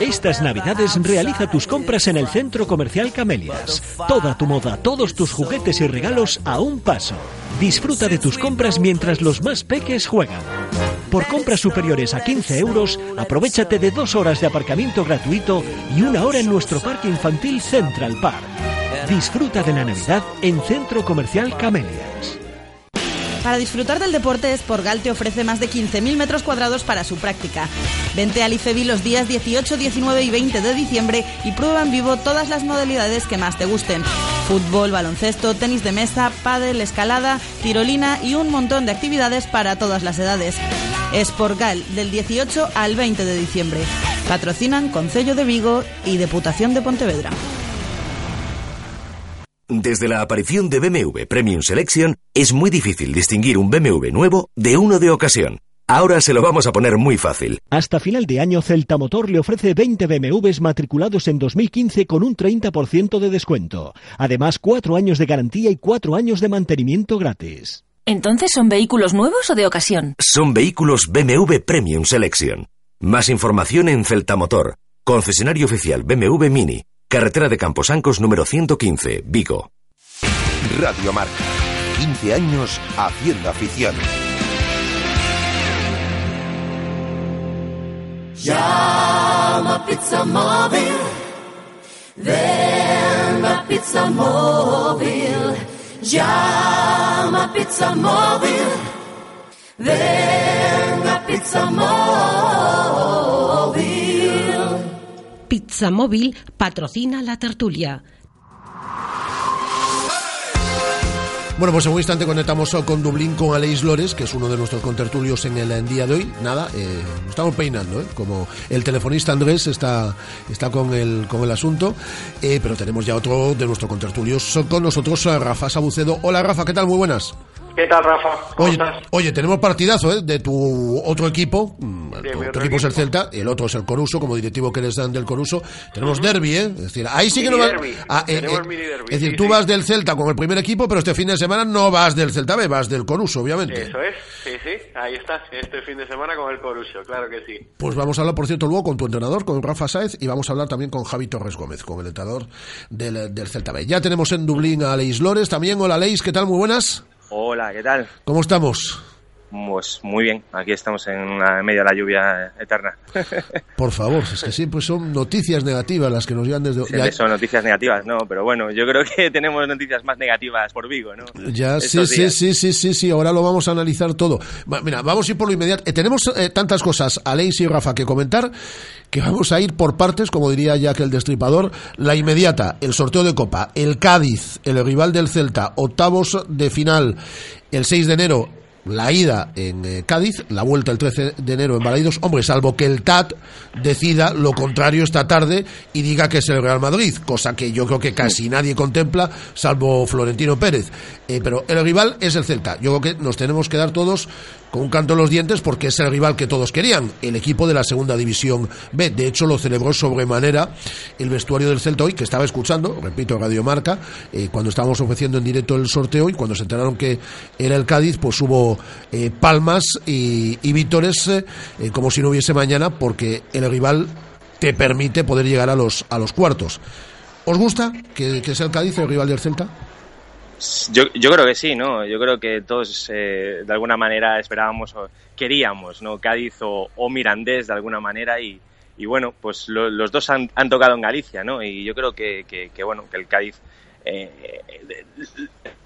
Estas navidades realiza tus compras en el Centro Comercial Camelias. Toda tu moda, todos tus juguetes y regalos a un paso. Disfruta de tus compras mientras los más peques juegan. Por compras superiores a 15 euros, aprovechate de dos horas de aparcamiento gratuito y una hora en nuestro parque infantil Central Park. Disfruta de la Navidad en Centro Comercial Camelias. Para disfrutar del deporte, Sporgal te ofrece más de 15.000 metros cuadrados para su práctica. Vente al IFEBI los días 18, 19 y 20 de diciembre y prueba en vivo todas las modalidades que más te gusten. Fútbol, baloncesto, tenis de mesa, pádel, escalada, tirolina y un montón de actividades para todas las edades. Sporgal, del 18 al 20 de diciembre. Patrocinan Concello de Vigo y Deputación de Pontevedra. Desde la aparición de BMW Premium Selection, es muy difícil distinguir un BMW nuevo de uno de ocasión. Ahora se lo vamos a poner muy fácil. Hasta final de año, Celta Motor le ofrece 20 BMWs matriculados en 2015 con un 30% de descuento. Además, 4 años de garantía y 4 años de mantenimiento gratis. ¿Entonces son vehículos nuevos o de ocasión? Son vehículos BMW Premium Selection. Más información en Celta Motor, concesionario oficial BMW Mini, carretera de Camposancos número 115, Vigo. Radio Marca, 15 años haciendo afición. Llama Pizza Móvil. Ven a Pizza Móvil. Llama Pizza Móvil. Ven a Pizza Móvil. Pizza patrocina la tertulia. Bueno, pues en un instante conectamos con Dublín con Aleix Lores, que es uno de nuestros contertulios en el día de hoy. Nada, eh, estamos peinando, ¿eh? como el telefonista Andrés está, está con, el, con el asunto, eh, pero tenemos ya otro de nuestros contertulios con nosotros, Rafa Sabucedo. Hola Rafa, ¿qué tal? Muy buenas. ¿Qué tal, Rafa? ¿Cómo Oye, estás? oye, tenemos partidazo ¿eh? de tu otro equipo. Mm, tu, mi tu otro equipo es el. Celta, el otro es el Coruso, como directivo que eres del Coruso. Tenemos derby, ¿eh? Es decir, ahí sí que no vas. Ah, eh, eh, Es decir, sí, tú sí. vas del Celta con el primer equipo, pero este fin de semana no vas del Celta B, vas del Coruso, obviamente. Eso es, sí, sí, ahí está, este fin de semana con el Corusio, claro que sí. Pues vamos a hablar, por cierto, luego con tu entrenador, con Rafa Sáez, y vamos a hablar también con Javi Torres Gómez, con el entrenador del, del Celta B. Ya tenemos en Dublín a Leis Lores también. Hola, Leis, ¿qué tal? Muy buenas. Hola, ¿qué tal? ¿Cómo estamos? Pues muy bien, aquí estamos en medio de la lluvia eterna. Por favor, es que siempre son noticias negativas las que nos llegan desde... Siempre son noticias negativas, ¿no? Pero bueno, yo creo que tenemos noticias más negativas por Vigo, ¿no? Ya, sí, Estos sí, días. sí, sí, sí, sí, ahora lo vamos a analizar todo. Mira, vamos a ir por lo inmediato. Eh, tenemos eh, tantas cosas, Aleix y Rafa, que comentar, que vamos a ir por partes, como diría Jack el Destripador. La inmediata, el sorteo de Copa, el Cádiz, el rival del Celta, octavos de final, el 6 de enero, la ida en eh, Cádiz, la vuelta el 13 de enero en Balaidos. Hombre, salvo que el TAT decida lo contrario esta tarde y diga que es el Real Madrid, cosa que yo creo que casi nadie contempla, salvo Florentino Pérez. Eh, pero el rival es el Celta. Yo creo que nos tenemos que dar todos con un canto en los dientes porque es el rival que todos querían, el equipo de la segunda división B. De hecho, lo celebró sobremanera el vestuario del Celta hoy, que estaba escuchando, repito, Radio Marca, eh, cuando estábamos ofreciendo en directo el sorteo y cuando se enteraron que era el Cádiz, pues hubo eh, palmas y, vítores eh, como si no hubiese mañana porque el rival te permite poder llegar a los, a los cuartos. ¿Os gusta que sea el Cádiz el rival del Celta? Yo, yo creo que sí, ¿no? Yo creo que todos eh, de alguna manera esperábamos o queríamos, ¿no? Cádiz o, o Mirandés de alguna manera y, y bueno, pues lo- los dos han, han tocado en Galicia, ¿no? Y yo creo que, que, que, bueno, que el Cádiz... eh,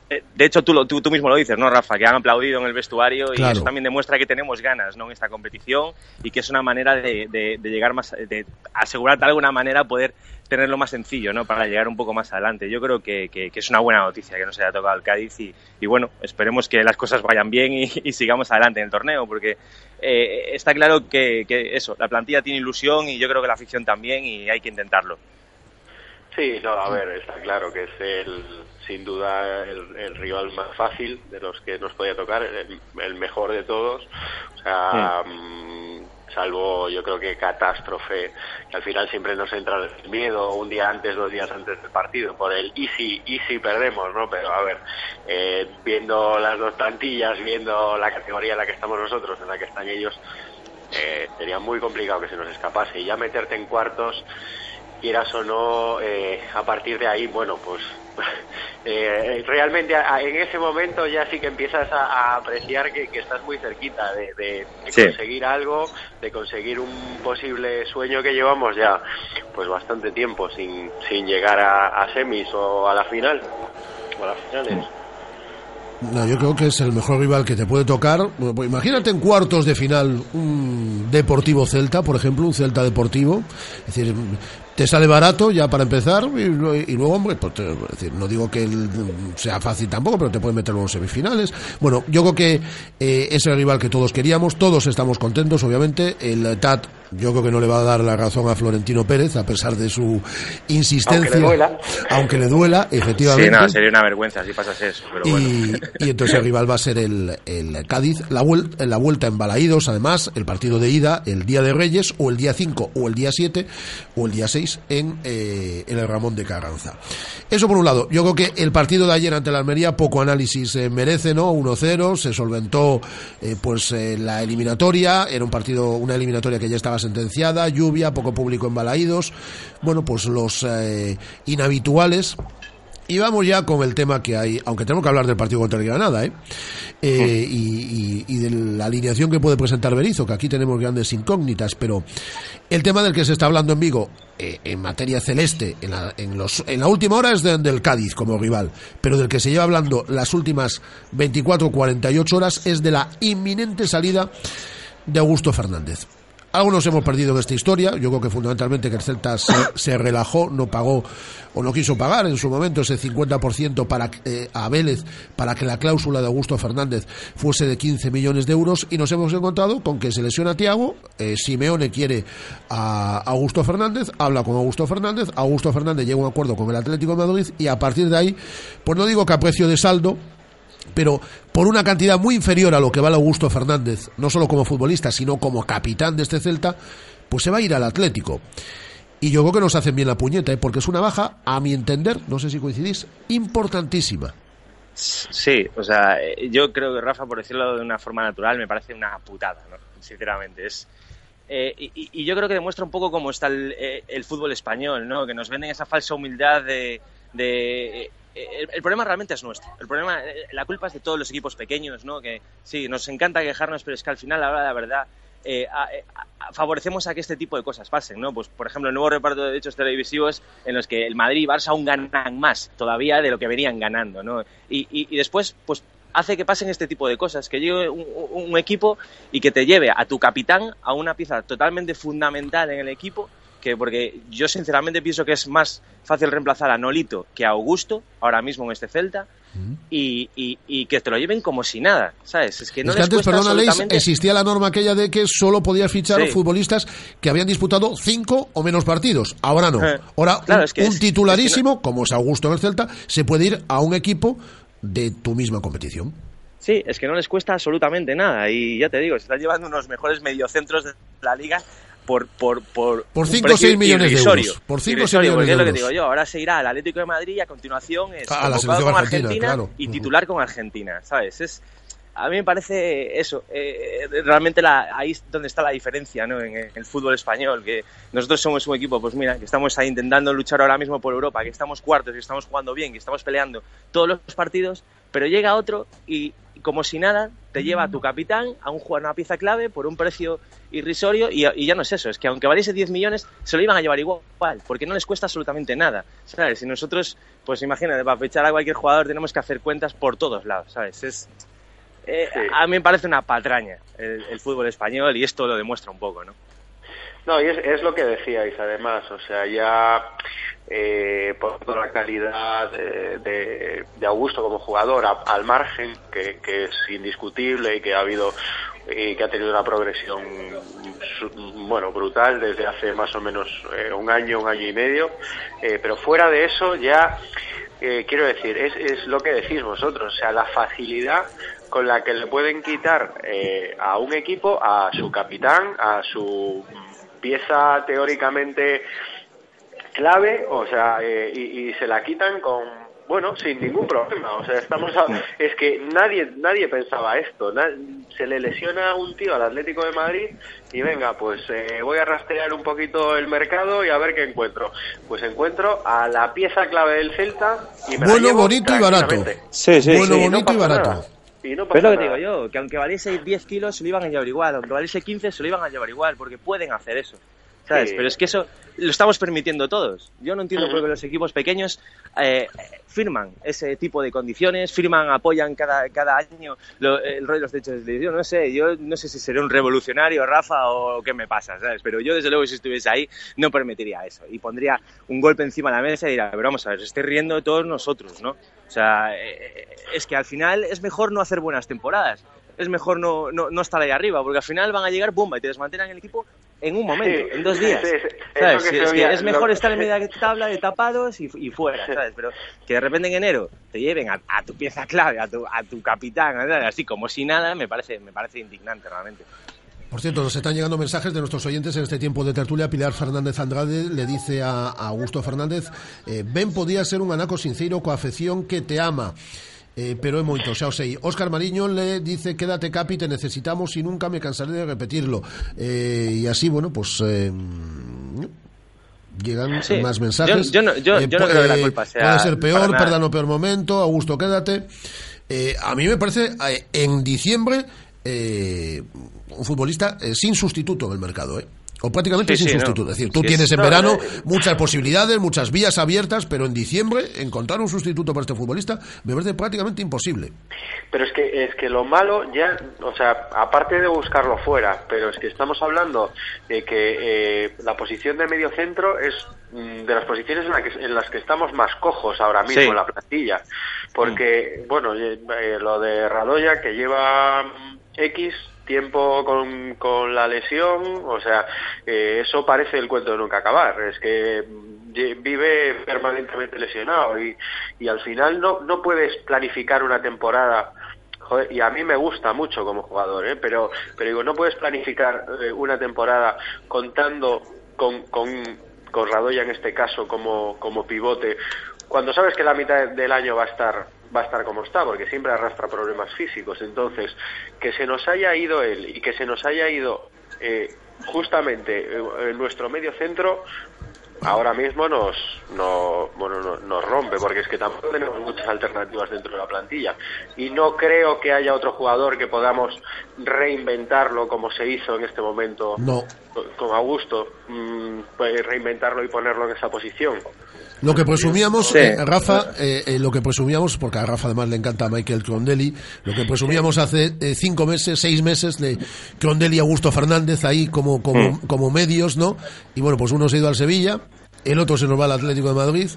de, de- hecho, tú, tú, tú mismo lo dices, ¿no, Rafa? Que han aplaudido en el vestuario y eso también demuestra que tenemos ganas, ¿no? En esta competición y que es una manera de, de- de llegar más, de asegurar de alguna manera poder tenerlo más sencillo, ¿no? Para llegar un poco más adelante. Yo creo que, que- que es una buena noticia que no se haya tocado el Cádiz y, y bueno, esperemos que las cosas vayan bien y, y sigamos adelante en el torneo porque eh, está claro que, que eso, la plantilla tiene ilusión y yo creo que la afición también y hay que intentarlo. Sí, no, a ver, está claro que es el, sin duda el, el rival más fácil de los que nos podía tocar, el, el mejor de todos. O sea, mm, salvo yo creo que catástrofe, que al final siempre nos entra el miedo un día antes, dos días antes del partido, por el y si, y si perdemos, ¿no? Pero a ver, eh, viendo las dos plantillas, viendo la categoría en la que estamos nosotros, en la que están ellos, eh, sería muy complicado que se nos escapase. Y ya meterte en cuartos, quieras o no, eh, a partir de ahí, bueno, pues eh, realmente a- a- en ese momento ya sí que empiezas a, a apreciar que, que estás muy cerquita de, de- de Sí. conseguir algo, de conseguir un posible sueño que llevamos ya pues bastante tiempo sin, sin llegar a, a semis o a la final, o a las finales. No, yo creo que es el mejor rival que te puede tocar. Bueno, pues imagínate en cuartos de final un Deportivo Celta, por ejemplo, un Celta Deportivo. Es decir, te sale barato ya para empezar y, luego, hombre, pues te- decir, no digo que sea fácil tampoco, pero te pueden meter en semifinales. Bueno, yo creo que eh, es el rival que todos queríamos, todos estamos contentos, obviamente. El TAT, yo creo que no le va a dar la razón a Florentino Pérez, a pesar de su insistencia. Aunque le duela. Aunque le duela, efectivamente. Sí, nada, sería una vergüenza si pasase eso, pero bueno. Y, entonces el rival va a ser el, el Cádiz. La, vuel- la vuelta en Balaídos, además, el partido de ida, el día de Reyes, o el día 5, o el día 7, o el día 6 en, eh, en el Ramón de Carranza. Eso por un lado. Yo creo que el partido de ayer ante la Almería, poco análisis eh, merece, ¿no? 1-0, se solventó eh, pues eh, la eliminatoria, era un partido, una eliminatoria que ya estaba sentenciada, lluvia, poco público en Balaídos. Bueno, pues los eh, inhabituales. Y vamos ya con el tema que hay, aunque tenemos que hablar del partido contra el Granada, ¿eh? Eh, y, y- y de la alineación que puede presentar Berizzo, que aquí tenemos grandes incógnitas, pero el tema del que se está hablando en Vigo, eh, en materia celeste, en la, en los, en la última hora es de- del Cádiz como rival, pero del que se lleva hablando las últimas 24 o 48 horas es de la inminente salida de Augusto Fernández. Algunos hemos perdido en esta historia. Yo creo que fundamentalmente que el Celta se, relajó, no pagó o no quiso pagar en su momento ese 50% para, eh, a Vélez para que la cláusula de Augusto Fernández fuese de 15 millones de euros y nos hemos encontrado con que se lesiona a Tiago, eh, Simeone quiere a Augusto Fernández, habla con Augusto Fernández, Augusto Fernández llega a un acuerdo con el Atlético de Madrid y a partir de ahí, pues no digo que a precio de saldo, pero por una cantidad muy inferior a lo que vale Augusto Fernández, no solo como futbolista, sino como capitán de este Celta, pues se va a ir al Atlético. Y yo creo que nos hacen bien la puñeta, ¿eh? porque es una baja, a mi entender, no sé si coincidís, importantísima. Sí, o sea, eh, yo creo que Rafa, por decirlo de una forma natural, me parece una putada, ¿no? sinceramente. Es, eh, y, y, yo creo que demuestra un poco cómo está el, el, fútbol español, ¿no? que nos venden esa falsa humildad de... el, el, problema realmente es nuestro. El problema, la culpa es de todos los equipos pequeños, ¿no? Que sí, nos encanta quejarnos, pero es que al final, a la, verdad, eh, favorecemos a que este tipo de cosas pasen, ¿no? Pues, por ejemplo, el nuevo reparto de derechos televisivos en los que el Madrid y Barça aún ganan más todavía de lo que venían ganando, ¿no? Y, y, y después, pues hace que pasen este tipo de cosas, que llegue un, un, equipo y que te lleve a tu capitán a una pieza totalmente fundamental en el equipo, que porque yo sinceramente pienso que es más fácil reemplazar a Nolito que a Augusto ahora mismo en este Celta y, y, y, que te lo lleven como si nada, ¿sabes? Es que no es que les antes, perdona, absolutamente... Leis, existía la norma aquella de que solo podía fichar sí. futbolistas que habían disputado cinco o menos partidos. Ahora no. Eh, Ahora claro, un, es que un es, titularísimo, es que no... como es Augusto en el Celta, se puede ir a un equipo de tu misma competición. Sí, es que no les cuesta absolutamente nada y ya te digo, se están llevando unos mejores mediocentros de la liga por por por, por 5 o 6 millones de euros. Por 5 o 6 millones de es lo que euros. digo yo, ahora se irá al Atlético de Madrid y a continuación es a la selección con Argentina, Argentina claro. y titular con Argentina, ¿sabes? Es a mí me parece eso, eh, realmente la, ahí es donde está la diferencia ¿no? en, en, el fútbol español, que nosotros somos un equipo, pues mira, que estamos ahí intentando luchar ahora mismo por Europa, que estamos cuartos, que estamos jugando bien, que estamos peleando todos los partidos, pero llega otro y como si nada te lleva a tu capitán a un jugar una pieza clave por un precio irrisorio y, y, ya no es eso, es que aunque valiese 10 millones se lo iban a llevar igual, porque no les cuesta absolutamente nada, ¿sabes? Si nosotros, pues imagínate, para fichar a cualquier jugador tenemos que hacer cuentas por todos lados, ¿sabes? Es, eh, sí. A mí me parece una patraña el, el, fútbol español y esto lo demuestra un poco, ¿no? No, y es, es lo que decíais además, o sea, ya eh, por toda la calidad de, de, Augusto como jugador, al margen, que, que, es indiscutible y que ha habido y que ha tenido una progresión bueno brutal desde hace más o menos eh, un año, un año y medio, eh, pero fuera de eso ya eh, quiero decir, es, es lo que decís vosotros, o sea, la facilidad con la que le pueden quitar a un equipo, a su capitán, a su pieza teóricamente clave, o sea, eh, y, y, se la quitan con, bueno, sin ningún problema, o sea, estamos, a, es que nadie, nadie pensaba esto, se le lesiona un tío al Atlético de Madrid y venga, pues eh, voy a rastrear un poquito el mercado y a ver qué encuentro. Pues encuentro a la pieza clave del Celta y me bueno, la llevo bonito y barato. Sí, sí, bueno, sí, bonito no y barato. Nada. Y no Pero es lo que digo yo, que aunque valiese 10 kilos se lo iban a llevar igual, aunque valiese 15 se lo iban a llevar igual, porque pueden hacer eso. ¿Sabes? Sí. Pero es que eso lo estamos permitiendo todos. Yo no entiendo por qué los equipos pequeños eh, firman ese tipo de condiciones, firman, apoyan cada, cada año lo, el rol de los derechos de televisión. No sé, yo no sé si seré un revolucionario, Rafa, o qué me pasa, ¿sabes? Pero yo, desde luego, si estuviese ahí, no permitiría eso. Y pondría un golpe encima de la mesa y diría, pero vamos a ver, se esté riendo de todos nosotros, ¿no? O sea, eh, es que al final es mejor no hacer buenas temporadas es mejor no, no, no, estar ahí arriba, porque al final van a llegar, bomba, y te desmantelan el equipo en un momento, sí, en dos días. Sí, sí, ¿sabes? Es, que es, que es, mejor estar en media tabla de tapados y, y, fuera, ¿sabes? Pero que de repente en enero te lleven a, a tu pieza clave, a tu, a tu capitán, así como si nada, me parece, me parece indignante realmente. Por cierto, nos están llegando mensajes de nuestros oyentes en este tiempo de tertulia. Pilar Fernández Andrade le dice a, a Augusto Fernández, eh, Ben podía ser un anaco sincero coa afección que te ama. Eh, pero é moito, xa o sei. Óscar Mariño le dice, quédate capi, te necesitamos y nunca me cansaré de repetirlo. Eh, y así, bueno, pues... Eh, llegan sí. más mensajes. Yo, yo, no, yo, yo no creo que la culpa sea... Puede ser peor, perdan o peor momento, Augusto, quédate. a mí me parece, en diciembre, un futbolista sin sustituto en el mercado, ¿eh? O prácticamente Sí, sin sí, no. sustituto. Es decir, tú Sí, tienes en no, verano no. muchas posibilidades, muchas vías abiertas, pero en diciembre encontrar un sustituto para este futbolista me parece prácticamente imposible. Pero es que es que lo malo ya, o sea, aparte de buscarlo fuera, pero es que estamos hablando de que eh, la posición de medio centro es mm, de las posiciones en, la que- en las que estamos más cojos ahora mismo Sí. en la plantilla, porque bueno, eh, eh, lo de Radoya que lleva mm, X tiempo con, con la lesión, o sea, eso parece el cuento de nunca acabar, es que mm, vive permanentemente lesionado y, y al final no, no puedes planificar una temporada Joder, y a mí me gusta mucho como jugador, ¿eh? pero, pero digo, no puedes planificar eh, una temporada contando con, con, con Radoya en este caso como, como pivote, cuando sabes que la mitad del año va a estar va a estar como está, porque siempre arrastra problemas físicos. Entonces, que se nos haya ido él y que se nos haya ido eh, justamente eh, en nuestro medio centro, ahora mismo nos no, bueno, no- nos rompe porque es que tampoco tenemos muchas alternativas dentro de la plantilla y no creo que haya otro jugador que podamos reinventarlo como se hizo en este momento No. con- Augusto mm, pues reinventarlo y ponerlo en esa posición Lo que presumíamos, Sí. eh, Rafa, eh, eh, lo que presumíamos, porque a Rafa además le encanta a Michael Crondelli, lo que presumíamos hace eh, cinco meses, seis meses de Crondelli y Augusto Fernández ahí como, como, Mm. como medios, ¿no? Y bueno, pues uno se ha ido al Sevilla, el otro se nos va al Atlético de Madrid.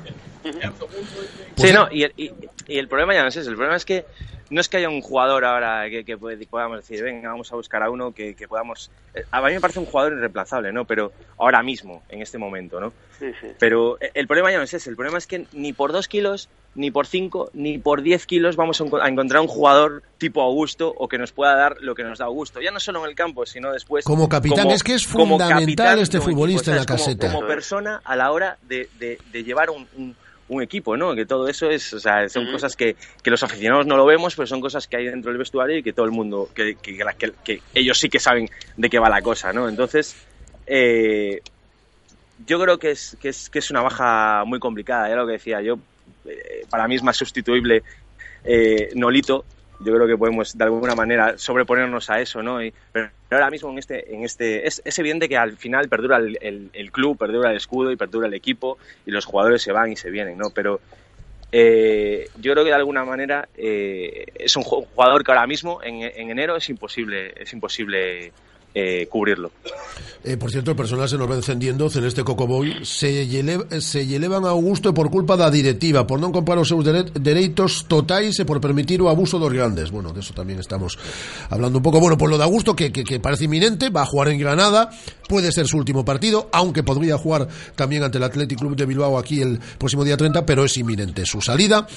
Sí, no, y el, y, y el problema ya no es ese. El problema es que no es que haya un jugador ahora que, que podamos decir, venga, vamos a buscar a uno que, que podamos. eh, A mí me parece un jugador irreemplazable, ¿no? Pero ahora mismo, en este momento, ¿no? sí, sí. Pero el problema ya no es ese. El problema es que ni por dos kilos, ni por cinco, ni por diez kilos vamos a, enco- a encontrar un jugador tipo Augusto o que nos pueda dar lo que nos da Augusto. Ya no solo en el campo, sino después. Como capitán, es que es como fundamental capitán este futbolista en la. Como, como persona a la hora de, de- de llevar un, un- un equipo, ¿no? Que todo eso es, o sea, son cosas que, que los aficionados no lo vemos, pero son cosas que hay dentro del vestuario y que todo el mundo, que- que ellos sí que saben de qué va la cosa, ¿no? Entonces, eh, yo creo que es, que es, que es una baja muy complicada, ya lo que decía yo, eh, para mí es más sustituible eh, Nolito, yo creo que podemos de alguna manera sobreponernos a eso, ¿no? Y- pero ahora mismo en este, en este es, es evidente que al final perdura el, el- el club, perdura el escudo y perdura el equipo y los jugadores se van y se vienen, ¿no? Pero eh, yo creo que de alguna manera eh, es un ju- jugador que ahora mismo en, en enero es imposible, es imposible eh, cubrirlo. Eh, por cierto, el personal se nos va encendiendo, Celeste Cocoboy, se, se llelevan a Augusto por culpa da directiva, por non comprar os seus dere, dereitos totais e por permitir o abuso dos grandes. Bueno, de eso también estamos hablando un poco. Bueno, pues lo de Augusto, que, que, que parece inminente, va a jugar en Granada, puede ser su último partido, aunque podría jugar también ante el Athletic Club de Bilbao aquí el próximo día 30, pero es inminente su salida.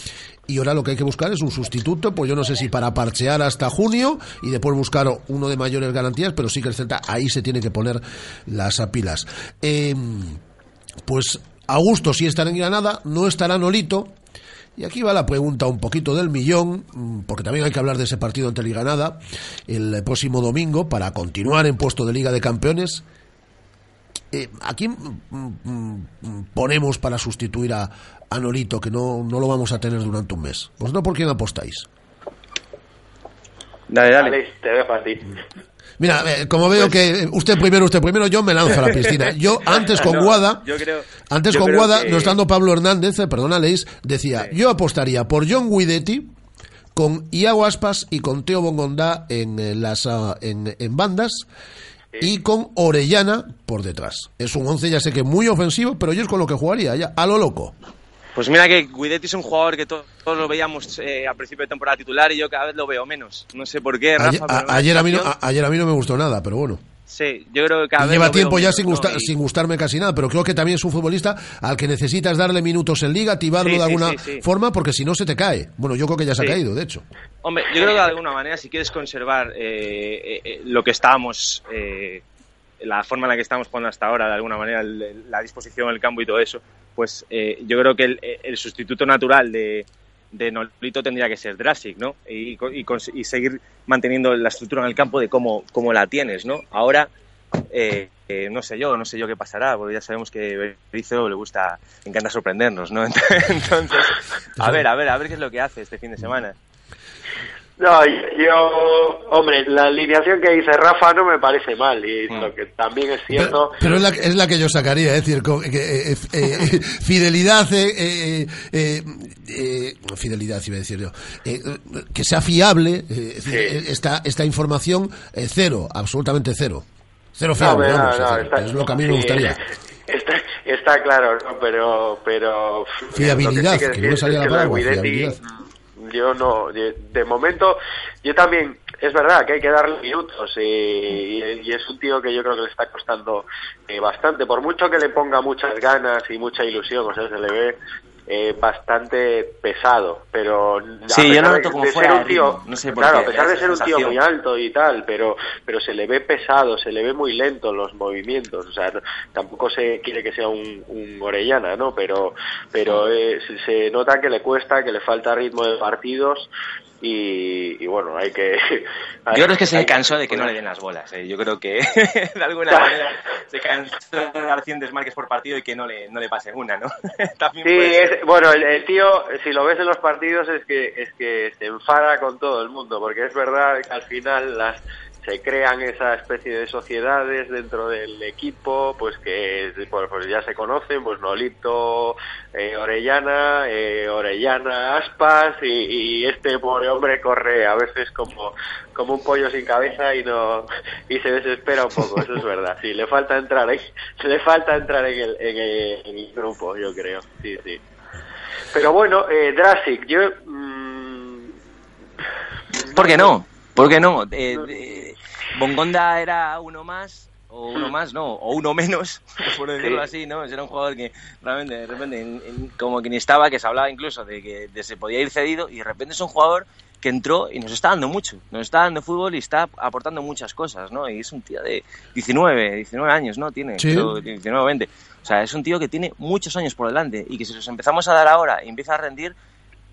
Y ahora lo que hay que buscar es un sustituto, pues yo no sé si para parchear hasta junio y después buscar uno de mayores garantías, pero sí que el Celta ahí se tiene que poner las pilas. Eh, pues Augusto sí estará en Granada, no estará Nolito. Y aquí va la pregunta un poquito del millón, mm, porque también hay que hablar de ese partido ante el Granada el próximo domingo para continuar en puesto de Liga de Campeones. Eh, ¿A quién mm, mm, ponemos para sustituir a, a Nolito, que no, no lo vamos a tener durante un mes? ¿Vosotros por quién apostáis? Dale, dale. Alex, te dejo a ti Mira, eh, como veo que usted primero, usted primero, yo me lanzo a la piscina. Yo antes con No, Guada, yo creo- antes yo con creo Guada, que- no estando Pablo Hernández, eh, perdona Leis, decía, yo apostaría por John Guidetti, con Iago Aspas y con Teo Bongondá en eh, las ah, en, en bandas y con Orellana por detrás. Es un once ya sé que muy ofensivo, pero yo es con lo que jugaría, ya, a lo loco. Pues mira que Guidetti es un jugador que to- todos lo veíamos eh, a principio de temporada titular y yo cada vez lo veo menos. No sé por qué, Rafa. Ayer, pero a- ayer a mí no, sensación- a- ayer a mí no me gustó nada, pero bueno. Sí, yo creo que cada Y vez lleva tiempo ya sin, ¿no? gusta- Y- sin gustarme casi nada, pero creo que también es un futbolista al que necesitas darle minutos en liga, activarlo Sí, de alguna sí, sí. forma, porque si no se te cae. Bueno, yo creo que ya se ha caído, de hecho. Hombre, yo creo que de alguna manera, si quieres conservar eh, eh, eh, lo que estábamos, eh, la forma en la que estamos jugando hasta ahora, de alguna manera, el- el- la disposición del campo y todo eso, pues eh, yo creo que el, el sustituto natural de, de Nolito tendría que ser Drasic, ¿no? Y, y, y seguir manteniendo la estructura en el campo de cómo, cómo la tienes, ¿no? Ahora, eh, eh, no sé yo, no sé yo qué pasará, porque ya sabemos que Berizzo le gusta, le encanta sorprendernos, ¿no? Entonces, a ver, a ver, a ver qué es lo que hace este fin de semana. No, yo, hombre, la alineación que dice Rafa no me parece mal y Mm. lo que también es cierto. Pero es la, es la que yo sacaría, es decir, co- que, eh, eh, eh, fidelidad, eh, eh, eh, eh, fidelidad, iba a decir yo, eh, eh, que sea fiable, eh, es decir, eh, esta, esta información, eh, cero, absolutamente cero. Cero fiable, no, no, está- es lo que a mí me gustaría. Está, está claro, ¿no? pero, pero Fiabilidad, lo sí que no salía la que de palabra, fiabilidad. Yo no, de, momento, yo también, es verdad que hay que darle minutos y, y- y es un tío que yo creo que le está costando eh, bastante, por mucho que le ponga muchas ganas y mucha ilusión, o sea, se le ve eh, bastante pesado, pero a Sí, yo noto como fuera de un tío, ritmo, no sé por claro, qué, a pesar de ser un tío muy alto y tal, pero pero se le ve pesado, se le ve muy lento en los movimientos, o sea, no- tampoco se quiere que sea un, un Orellana, ¿no? Pero pero eh, se, se nota que le cuesta, que le falta ritmo de partidos y, y bueno, hay que hay- Yo creo que se cansó de que no le den las bolas. ¿eh? Yo creo que de alguna manera se cansó de dar 100 desmarques por partido y que no le, no le pasen una, ¿no? También Sí, es- bueno, el, el tío, si lo ves en los partidos, es que es que se enfada con todo el mundo, porque es verdad que al final las se crean esa especie de sociedades dentro del equipo, pues que pues, pues ya se conocen, pues Nolito, eh, Orellana, eh, Orellana, Aspas y, este pobre hombre corre a veces como como un pollo sin cabeza y no y se desespera un poco, eso es verdad. Sí, le falta entrar en, le falta entrar en el, en el, grupo, yo creo. Sí, sí. Pero bueno, eh, yo mm, ¿Por qué no? ¿Por qué no? Eh, eh, Bongonda era uno más, o uno más, no, o uno menos, por decirlo Sí. así, ¿no? Era un jugador que realmente, de repente, en- en- como que ni estaba, que se hablaba incluso de que de se podía ir cedido, y de repente es un jugador que entró y nos está dando mucho, nos está dando fútbol y está aportando muchas cosas, ¿no? Y es un tío de 19, 19 años, ¿no? Tiene, Sí. creo, 19 o 20. O sea, es un tío que tiene muchos años por delante y que si los empezamos a dar ahora y empieza a rendir,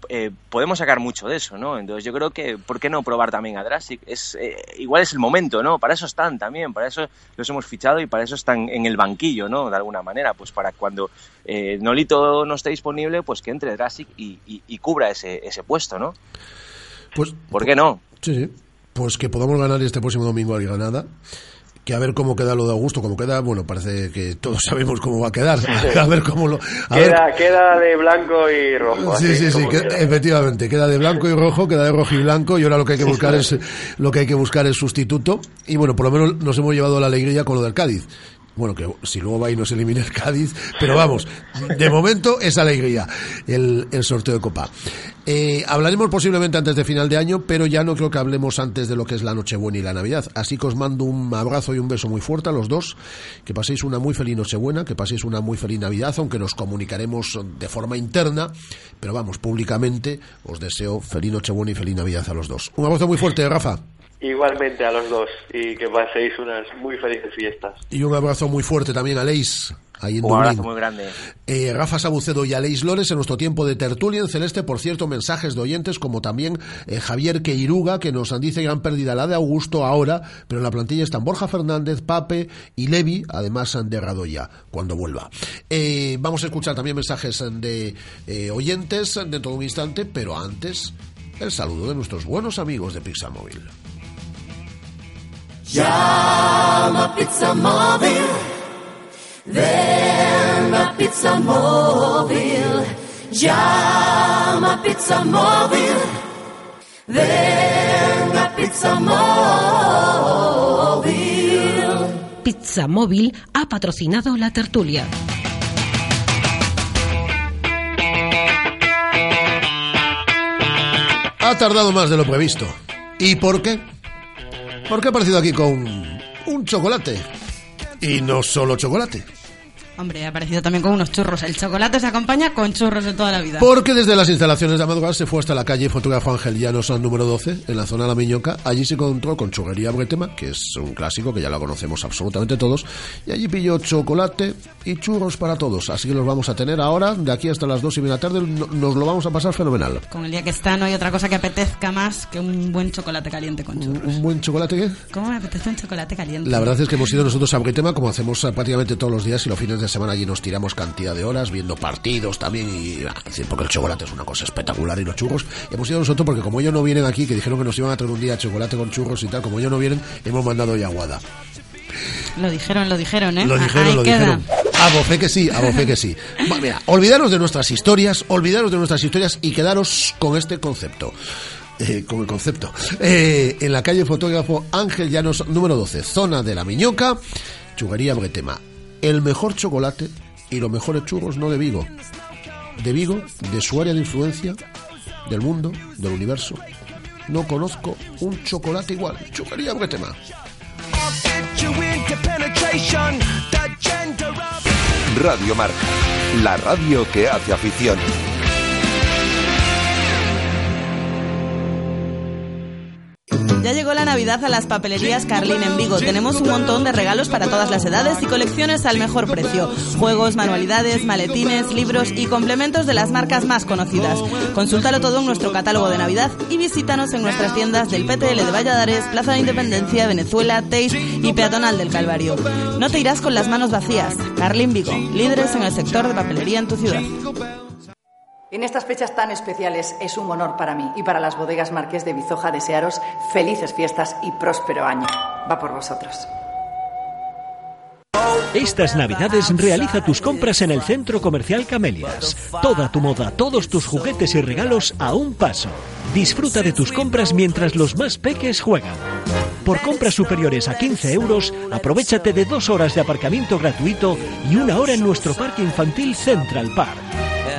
eh, podemos sacar mucho de eso, ¿no? Entonces yo creo que, ¿por qué no probar también a Drasic? Es, eh, igual es el momento, ¿no? Para eso están también, para eso los hemos fichado y para eso están en el banquillo, ¿no? De alguna manera, pues para cuando eh, Nolito no esté disponible, pues que entre Drasic y, y- y cubra ese, ese puesto, ¿no? Pues, ¿Por qué no? Sí, sí. Pues que podamos ganar este próximo domingo al Granada. Que a ver cómo queda lo de Augusto, cómo queda, bueno, parece que todos sabemos cómo va a quedar. A ver cómo lo. A ver, queda, queda de blanco y rojo. Sí, sí, sí, queda. efectivamente, queda de blanco y rojo, queda de rojo y blanco y ahora lo que hay que buscar es lo que hay que buscar es sustituto y bueno, por lo menos nos hemos llevado la alegría con lo del Cádiz. Bueno, que si luego va y nos elimina el Cádiz, pero vamos, de momento es alegría el, sorteo de Copa. Eh, hablaremos posiblemente antes de final de año, pero ya no creo que hablemos antes de lo que es la Nochebuena y la Navidad. Así que os mando un abrazo y un beso muy fuerte a los dos. Que paséis una muy feliz Nochebuena, que paséis una muy feliz Navidad, aunque nos comunicaremos de forma interna, pero vamos, públicamente os deseo feliz Nochebuena y feliz Navidad a los dos. Un abrazo muy fuerte, Rafa. Igualmente a los dos y que paséis unas muy felices fiestas. Y un abrazo muy fuerte también a Leis, ahí en Un Dublín. abrazo muy grande. Eh, Rafa Sabucedo y Aleix Lores en nuestro tiempo de tertulia en celeste, por cierto, mensajes de oyentes como también eh, Javier Queiruga que nos dice gran pérdida la de Augusto ahora, pero en la plantilla están Borja Fernández, Pape y Levi, además de Radoya, cuando vuelva. Eh, vamos a escuchar también mensajes de eh, oyentes dentro de un instante, pero antes el saludo de nuestros buenos amigos de Pizza Móvil. Llama Pizza Móvil. Ven a Pizza Móvil. Llama Pizza Móvil. Ven a Pizza Móvil. Pizza Móvil ha patrocinado la tertulia. Ha tardado más de lo previsto. ¿Y por qué? Porque ha aparecido aquí con un chocolate. Y no solo chocolate. Hombre, ha aparecido también con unos churros. El chocolate se acompaña con churros de toda la vida. Porque desde las instalaciones de Amador se fue hasta la calle Fotógrafo Ángel Llanos al número 12, en la zona de La Miñoca. Allí se encontró con Churrería Bretema, que es un clásico que ya lo conocemos absolutamente todos. Y allí pilló chocolate y churros para todos. Así que los vamos a tener ahora, de aquí hasta las dos y media de la tarde. no- Nos lo vamos a pasar fenomenal. Con el día que está no hay otra cosa que apetezca más que un buen chocolate caliente con churros. ¿Un buen chocolate qué? ¿Cómo me apetece un chocolate caliente? La verdad es que hemos ido nosotros a Bretema, como hacemos eh, prácticamente todos los días y los fines de de semana allí nos tiramos cantidad de horas viendo partidos también y ah, porque el chocolate es una cosa espectacular y los churros hemos ido nosotros porque como ellos no vienen aquí que dijeron que nos iban a traer un día chocolate con churros y tal como ellos no vienen hemos mandado ya aguada Lo dijeron, lo dijeron, ¿eh? lo Ah, dijeron, ahí lo queda. dijeron. A bofe que sí, a bofe que sí. Bueno, mira, olvidaros de nuestras historias, olvidaros de nuestras historias y quedaros con este concepto. Eh, con el concepto. Eh, en la calle Fotógrafo Ángel Llanos, número 12, zona de la Miñoca, Chuguería Bretema. El mejor chocolate y los mejores churros no de Vigo. De Vigo, de su área de influencia, del mundo, del universo. No conozco un chocolate igual. Chuguería Bretema. Radio Marca, la radio que hace afición. Ya llegó la Navidad a las papelerías Carlín en Vigo. Tenemos un montón de regalos para todas las edades y colecciones al mejor precio. Juegos, manualidades, maletines, libros y complementos de las marcas más conocidas. Consúltalo todo en nuestro catálogo de Navidad y visítanos en nuestras tiendas del PTL de Valladares, Plaza de Independencia, Venezuela, Teix y Peatonal del Calvario. No te irás con las manos vacías. Carlín Vigo, líderes en el sector de papelería en tu ciudad. En estas fechas tan especiales es un honor para mí y para las bodegas Marqués de Bizoja desearos felices fiestas y próspero año. Va por vosotros. Estas navidades realiza tus compras en el Centro Comercial Camelias. Toda tu moda, todos tus juguetes y regalos a un paso. Disfruta de tus compras mientras los más peques juegan. Por compras superiores a 15 euros, aprovechate de dos horas de aparcamiento gratuito y una hora en nuestro parque infantil Central Park.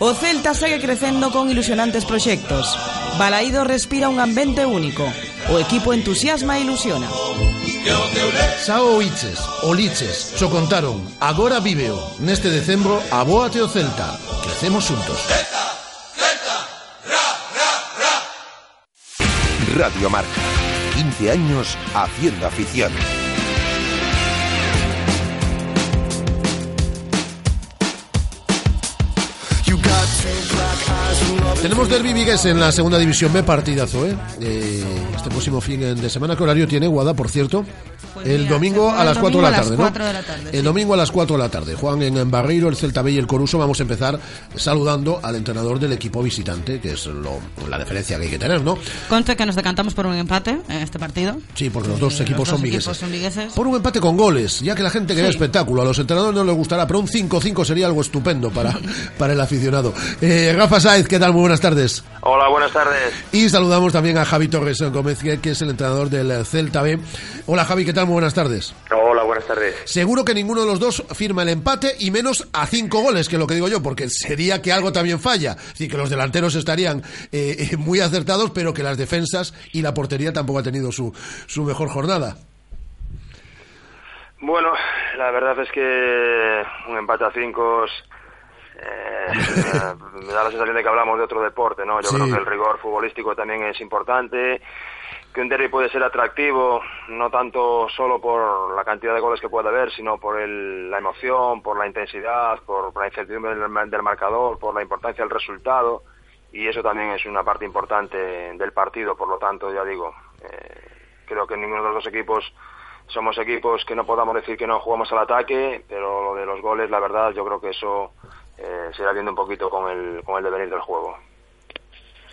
O Celta segue crecendo con ilusionantes proxectos. Balaído respira un ambiente único. O equipo entusiasma e ilusiona. Sao Oiches, Oliches, xo contaron, agora viveo. Neste decembro, abóate o Celta. Crecemos xuntos. Radio Marca, 15 años haciendo afición. Tenemos Derby Vigues en la segunda división B, partidazo, ¿eh? Eh, Este próximo fin de semana, ¿qué horario tiene Guada, por cierto? el domingo a las 4 de la tarde, ¿no? de la tarde. El domingo a las 4 de la tarde. Juan en Barreiro, el Celta B y el Coruso. Vamos a empezar saludando al entrenador del equipo visitante, que es lo- la diferencia que hay que tener, ¿no? Conste que nos decantamos por un empate en este partido. Sí, porque los dos Sí, equipos los son dos vigueses. equipos son vigueses. Por un empate con goles, ya que la gente quería Sí. espectáculo. A los entrenadores no les gustará, pero un 5-5 sería algo estupendo para, para el aficionado. Eh, Rafa Saez, ¿qué tal? Muy buenas tardes. Hola, buenas tardes. Y saludamos también a Javi Torres Gómez, que es el entrenador del eh, Celta B. Hola Javi, ¿qué tal? Muy buenas tardes. Hola, buenas tardes. Seguro que ninguno de los dos firma el empate y menos a cinco goles, que es lo que digo yo, porque sería que algo también falla. Es decir, que los delanteros estarían eh, muy acertados, pero que las defensas y la portería tampoco ha tenido su, su mejor jornada. Bueno, la verdad es que un empate a cinco es, eh, me da la sensación de que hablamos de otro deporte, ¿no? Yo Sí. creo que el rigor futbolístico también es importante, que un derby puede ser atractivo, no tanto solo por la cantidad de goles que puede haber, sino por el- la emoción, por la intensidad, por, por la incertidumbre del, del marcador, por la importancia del resultado, y eso también es una parte importante del partido, por lo tanto, ya digo, eh, creo que ninguno de los dos equipos somos equipos que no podamos decir que no jugamos al ataque, pero lo de los goles, la verdad, yo creo que eso eh, se irá viendo un poquito con el, con el devenir del juego.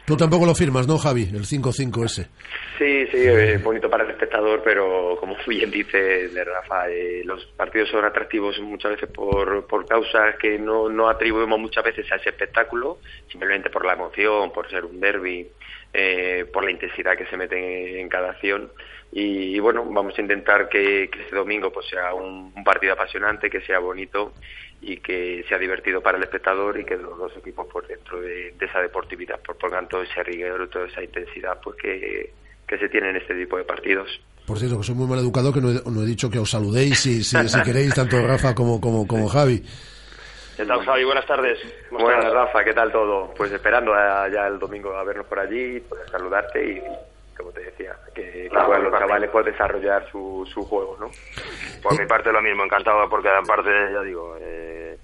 Tú tampoco lo firmas, ¿no, Javi? El 5-5 ese. Sí, sí, es bonito para el espectador, pero como bien dice de Rafa, eh, los partidos son atractivos muchas veces por, por causas que no, no atribuimos muchas veces a ese espectáculo, simplemente por la emoción, por ser un derby, eh, por la intensidad que se mete en cada acción. Y, bueno, vamos a intentar que, que este domingo pues sea un, un partido apasionante, que sea bonito y que sea divertido para el espectador y que los dos equipos por dentro de, de esa deportividad por pongan todo ese rigor, toda esa intensidad pues que, que se tiene en este tipo de partidos. Por cierto, que soy muy mal educado, que no he, no he dicho que os saludéis si, si, si queréis, tanto Rafa como, como, como Javi. ¿Qué tal, Javi? Buenas tardes. ¿Cómo Buenas? Rafa, ¿qué tal todo? Pues esperando a- ya el domingo a vernos por allí, poder saludarte y, como te decía, que, que puedan los vale. chavales pues desarrollar su, su juego, ¿no? Por mi parte lo mismo, encantado porque aparte, ya digo, eh,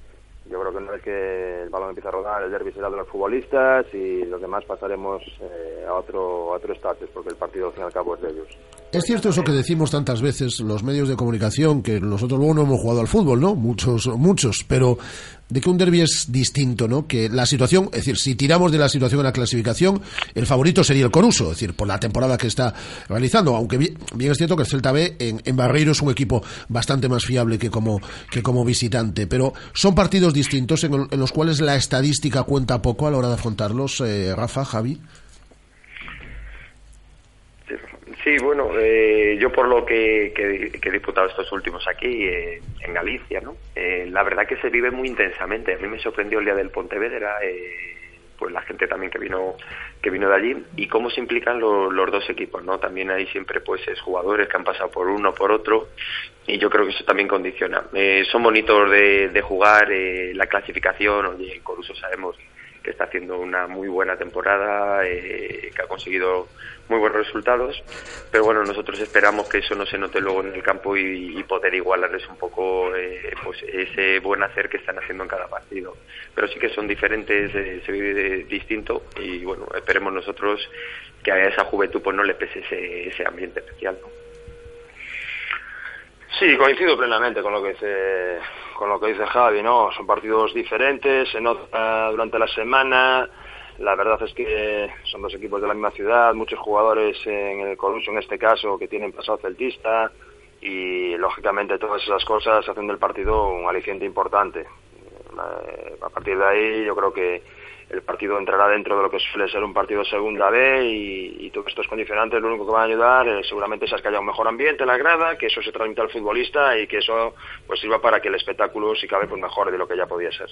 yo creo que una vez que el balón empieza a rodar, el derby será de los futbolistas y los demás pasaremos eh, a otro a otro estatus porque el partido al fin y al cabo es de ellos. Es cierto eso que decimos tantas veces los medios de comunicación, que nosotros luego no hemos jugado al fútbol, ¿no? Muchos, muchos, pero de que un derby es distinto, ¿no? Que la situación, es decir, si tiramos de la situación en la clasificación, el favorito sería el Coruso, es decir, por la temporada que está realizando, aunque bien, es cierto que el Celta B en, en Barreiro es un equipo bastante más fiable que como, que como visitante, pero son partidos distintos en, en los cuales la estadística cuenta poco a la hora de afrontarlos, eh, Rafa, Javi. Sí, bueno, eh, yo por lo que, que- que he disputado estos últimos aquí eh, en Galicia, ¿no? Eh, la verdad que se vive muy intensamente. A mí me sorprendió el día del Pontevedra, eh, pues la gente también que vino que vino de allí y cómo se implican lo- los dos equipos, ¿no? También hay siempre pues es jugadores que han pasado por uno por otro y yo creo que eso también condiciona. Eh, son bonitos de, de jugar la clasificación, oye, Coruso sabemos que está haciendo una muy buena temporada, eh, que ha conseguido muy buenos resultados, pero bueno, nosotros esperamos que eso no se note luego en el campo y, poder igualarles un poco eh, pues ese buen hacer que están haciendo en cada partido. Pero sí que son diferentes, eh, se vive distinto y bueno, esperemos nosotros que a esa juventud pues no le pese ese, ese ambiente especial. Sí, coincido plenamente con lo que dice con lo que dice Javi, ¿no? Son partidos diferentes, se nota durante la semana. La verdad es que son dos equipos de la misma ciudad, muchos jugadores en el Coruso en este caso que tienen pasado celtista y lógicamente todas esas cosas hacen del partido un aliciente importante. Eh, A partir de ahí yo creo que el partido entrará dentro de lo que suele ser un partido segunda B y, y todos estos condicionantes lo único que van a ayudar eh, seguramente es que haya un mejor ambiente en la grada, que eso se transmita al futbolista y que eso pues sirva para que el espectáculo si cabe pues mejore de lo que ya podía ser.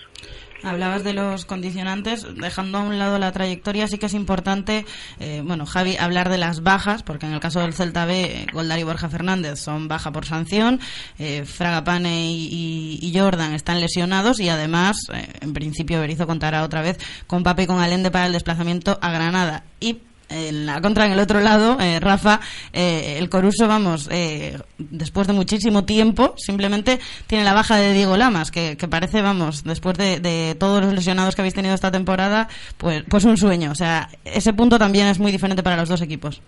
Hablabas de los condicionantes, dejando a un lado la trayectoria, sí que es importante, eh, bueno, Javi, hablar de las bajas, porque en el caso del Celta B, eh, Goldar y Borja Fernández son baja por sanción, eh, Fraga Pane y, y- Jordan están lesionados y además, en principio, Berizzo contará otra vez con Pape y con Alende para el desplazamiento a Granada. Y en la contra, en el otro lado, eh, Rafa, eh, el Coruso, vamos, eh, después de muchísimo tiempo, simplemente tiene la baja de Diego Lamas, que, que parece, vamos, después de, de todos los lesionados que habéis tenido esta temporada, pues, pues un sueño. O sea, ese punto también es muy diferente para los dos equipos.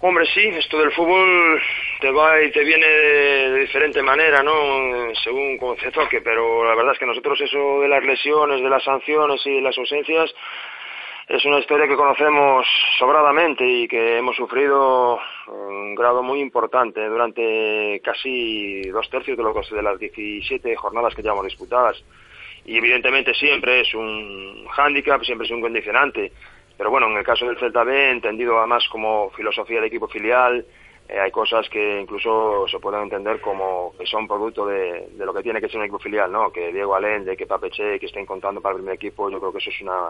Hombre, sí, esto del fútbol te va y te viene de, diferente manera, ¿no? Según cómo te toque, pero la verdad es que nosotros eso de las lesiones, de las sanciones y de las ausencias es una historia que conocemos sobradamente y que hemos sufrido un grado muy importante durante casi dos tercios de, lo que, de las 17 jornadas que llevamos disputadas. Y evidentemente siempre es un hándicap, siempre es un condicionante. Pero bueno, en el caso del Celta B, entendido además como filosofía de equipo filial, eh, hay cosas que incluso se pueden entender como que son producto de, de lo que tiene que ser un equipo filial, ¿no? Que Diego Allende, que Papeche, que estén contando para el primer equipo, yo creo que eso es una,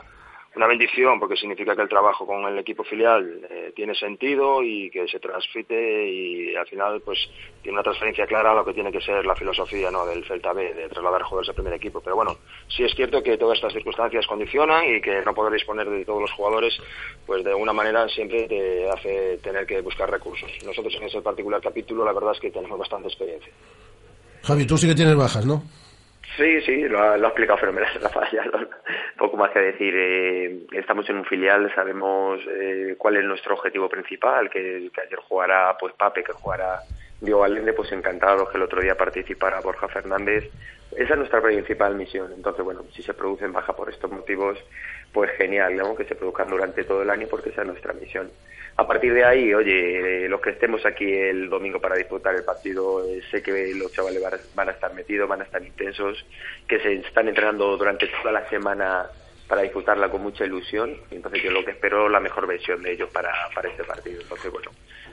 una bendición porque significa que el trabajo con el equipo filial eh, tiene sentido y que se transmite y al final pues tiene una transferencia clara a lo que tiene que ser la filosofía ¿no? del Celta B, de trasladar jugadores al primer equipo. Pero bueno, sí es cierto que todas estas circunstancias condicionan y que no poder disponer de todos los jugadores pues de alguna manera siempre te hace tener que buscar recursos. Nosotros en ese particular capítulo la verdad es que tenemos bastante experiencia. Javi, tú sí que tienes bajas, ¿no? Sí, sí, lo ha, lo ha explicado fenomenal Rafa, ya lo- poco más que decir. eh, estamos en un filial, sabemos eh, cuál es nuestro objetivo principal, que, que ayer jugará pues Pape, que jugará Diego Allende, pues encantado que el otro día participara Borja Fernández. Esa es nuestra principal misión. Entonces, bueno, si se producen baja por estos motivos, pues genial, ¿no? Que se produzcan durante todo el año porque esa es nuestra misión. A partir de ahí, oye, eh, los que estemos aquí el domingo para disputar el partido, eh, sé que los chavales van a- estar metidos, van a estar intensos, que se están entrenando durante toda la semana para disfrutarla con mucha ilusión. Entonces yo lo que espero es la mejor versión de ellos para, para este partido. Entonces, bueno,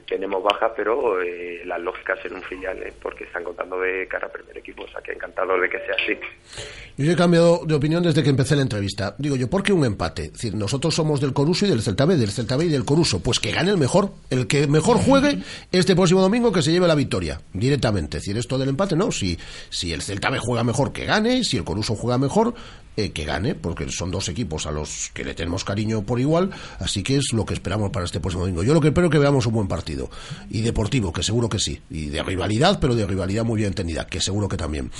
tenemos bajas, pero eh, las lógicas en un filial, eh, porque están contando de cara a primer equipo. O sea, que encantado de que sea así. Yo he cambiado de opinión desde que empecé la entrevista. Digo yo, ¿por qué un empate? Es decir, nosotros somos del Coruso y del Celta B, del Celta B y del Coruso. Pues que gane el mejor. El que mejor juegue este próximo domingo que se lleve la victoria, directamente. Es decir, esto del empate, no. Si, si el Celta B juega mejor, que gane. Si el Coruso juega mejor, eh, que gane, porque son dos equipos a los que le tenemos cariño por igual. Así que es lo que esperamos para este próximo domingo. Yo lo que espero es que veamos un buen partido. Y deportivo, que seguro que sí. Y de rivalidad, pero de rivalidad muy bien entendida, que seguro que también.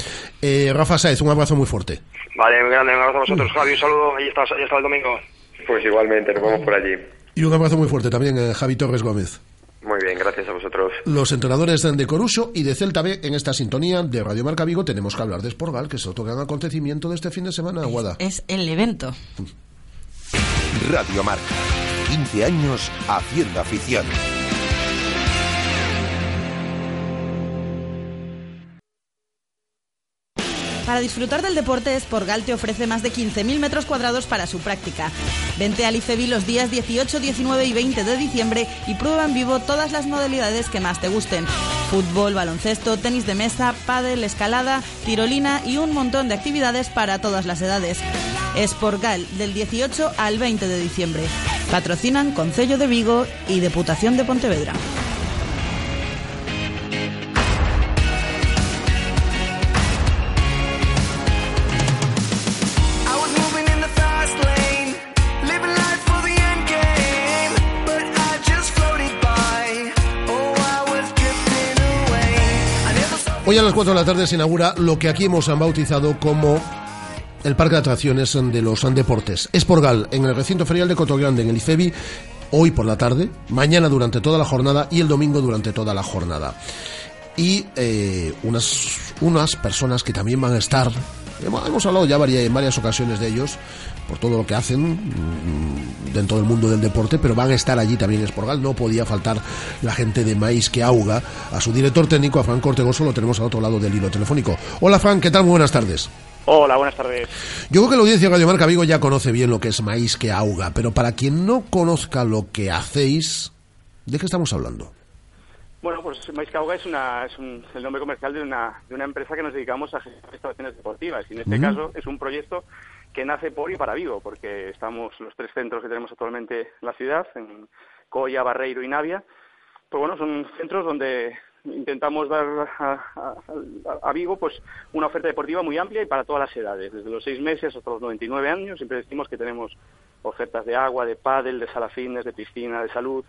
Eh, Rafa Saez, un abrazo muy fuerte. Vale, muy grande, un abrazo a vosotros, Javi, un saludo, ahí está, ahí está el domingo. Pues igualmente, nos vemos por allí. Y un abrazo muy fuerte también a Javi Torres Gómez. Muy bien, gracias a vosotros. Los entrenadores de Coruso y de Celta B en esta sintonía de Radio Marca Vigo tenemos que hablar de Sporgal, que es otro gran acontecimiento de este fin de semana, Guada. Es el evento. Radio Marca. 15 años haciendo afición. Para disfrutar del deporte, Sporgal te ofrece más de 15.000 metros cuadrados para su práctica. Vente al IFEBI los días 18, 19 y 20 de diciembre y prueba en vivo todas las modalidades que más te gusten. Fútbol, baloncesto, tenis de mesa, pádel, escalada, tirolina y un montón de actividades para todas las edades. Sporgal, del 18 al 20 de diciembre. Patrocinan Concello de Vigo y Deputación de Pontevedra. Hoy a las 4 de la tarde se inaugura lo que aquí hemos bautizado como el Parque de Atracciones de los Deportes. Esporgal, en el recinto ferial de Cotogrande, en el IFEBI, hoy por la tarde, mañana durante toda la jornada y el domingo durante toda la jornada. Y eh, unas, unas personas que también van a estar, hemos, hemos hablado ya en varias ocasiones de ellos, por todo lo que hacen mm, dentro del mundo del deporte, pero van a estar allí también en Esporgal. No podía faltar la gente de Maíz que Auga. A su director técnico, a Frank Ortegoso, lo tenemos al otro lado del hilo telefónico. Hola, Frank, ¿qué tal? Muy buenas tardes. Hola, buenas tardes. Yo creo que la audiencia de Radio Marca Vigo ya conoce bien lo que es Maíz que Auga, pero para quien no conozca lo que hacéis, ¿de qué estamos hablando? Bueno, pues Maiscauga es, una, es un- el nombre comercial de una, de una empresa que nos dedicamos a gestionar instalaciones deportivas. Y en este caso es un proyecto que nace por y para Vigo, porque estamos los tres centros que tenemos actualmente en la ciudad, en Coya, Barreiro y Navia. Pues bueno, son centros donde intentamos dar a, Vigo pues una oferta deportiva muy amplia y para todas las edades, desde los seis meses hasta los 99 años. Siempre decimos que tenemos ofertas de agua, de pádel, de sala fitness, de piscina, de salud.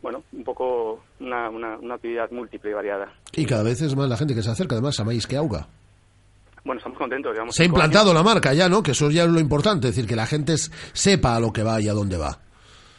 Bueno, un poco una actividad múltiple y variada. Y cada vez es más la gente que se acerca además a Maíz que Auga. Bueno, estamos contentos. Se ha implantado años. la marca ya, ¿no? Que eso ya es lo importante, es decir, que la gente sepa a lo que va y a dónde va.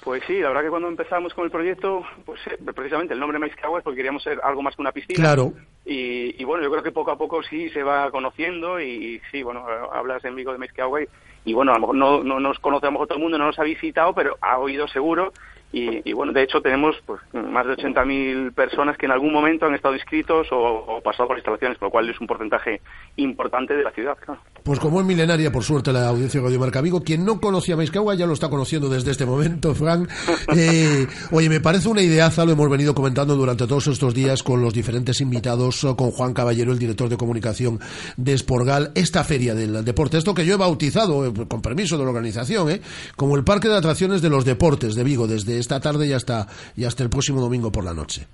Pues sí, la verdad que cuando empezamos con el proyecto, pues eh, precisamente el nombre Maizcagua es porque queríamos ser algo más que una piscina. Claro. Y, y bueno, yo creo que poco a poco sí se va conociendo y, sí, bueno, hablas en Vigo de Maizcagua y, y bueno, a lo mejor no, no nos conoce a lo mejor todo el mundo, no nos ha visitado, pero ha oído seguro. Y, y bueno, de hecho tenemos pues, más de 80.000 personas que en algún momento han estado inscritos o, o pasado por instalaciones, por lo cual es un porcentaje importante de la ciudad, claro. Pues como es milenaria, por suerte, la audiencia de Radio Marca Vigo, quien no conocía a Maizcagua ya lo está conociendo desde este momento, Frank. Eh, oye, me parece una ideaza, lo hemos venido comentando durante todos estos días con los diferentes invitados, eh, con Juan Caballero, el director de comunicación de Esporgal, esta feria del deporte, esto que yo he bautizado, eh, con permiso de la organización, eh, como el Parque de Atracciones de los Deportes de Vigo, desde esta tarde y hasta, y hasta el próximo domingo por la noche.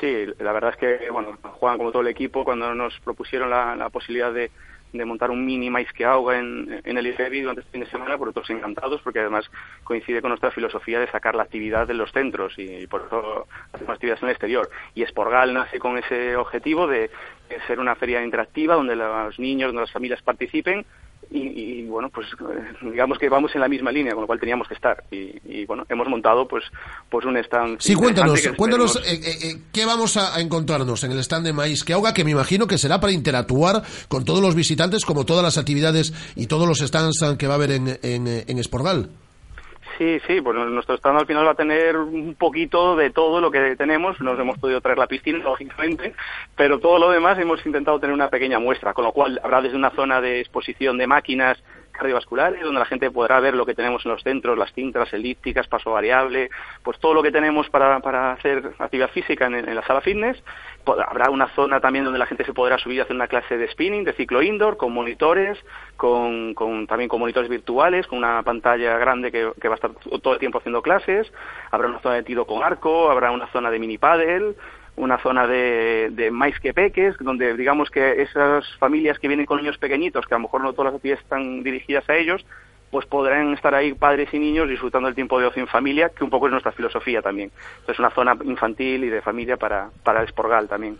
Sí, la verdad es que, bueno, Juan, como todo el equipo, cuando nos propusieron la, la posibilidad de, de montar un mini maíz que ahoga en, en el IFEBI durante este fin de semana, por otros encantados, porque además coincide con nuestra filosofía de sacar la actividad de los centros y, por eso hacemos actividades en el exterior. Y Esporgal nace con ese objetivo de ser una feria interactiva donde los niños, donde las familias participen y, y, bueno, pues eh, digamos que vamos en la misma línea, con lo cual teníamos que estar. Y, y bueno, hemos montado pues pues un stand. Sí, cuéntanos, cuéntanos eh, eh, eh, qué vamos a, encontrarnos en el stand de Maíz que Auga, que me imagino que será para interactuar con todos los visitantes, como todas las actividades y todos los stands que va a haber en, en, en Esporgal. Sí, sí, pues nuestro stand al final va a tener un poquito de todo lo que tenemos. Nos hemos podido traer la piscina, lógicamente, pero todo lo demás hemos intentado tener una pequeña muestra, con lo cual habrá desde una zona de exposición de máquinas cardiovasculares, donde la gente podrá ver lo que tenemos en los centros, las cintas elípticas, paso variable, pues todo lo que tenemos para, para hacer actividad física en, en la sala fitness. Habrá una zona también donde la gente se podrá subir a hacer una clase de spinning, de ciclo indoor, con monitores, con, con- también con monitores virtuales, con una pantalla grande que, que va a estar todo el tiempo haciendo clases. Habrá una zona de tiro con arco, habrá una zona de mini paddle, una zona de, de más que peques, donde digamos que esas familias que vienen con niños pequeñitos, que a lo mejor no todas las actividades están dirigidas a ellos, pues podrán estar ahí padres y niños disfrutando del tiempo de ocio en familia, que un poco es nuestra filosofía también. Entonces una zona infantil y de familia para, para el Esporgal también.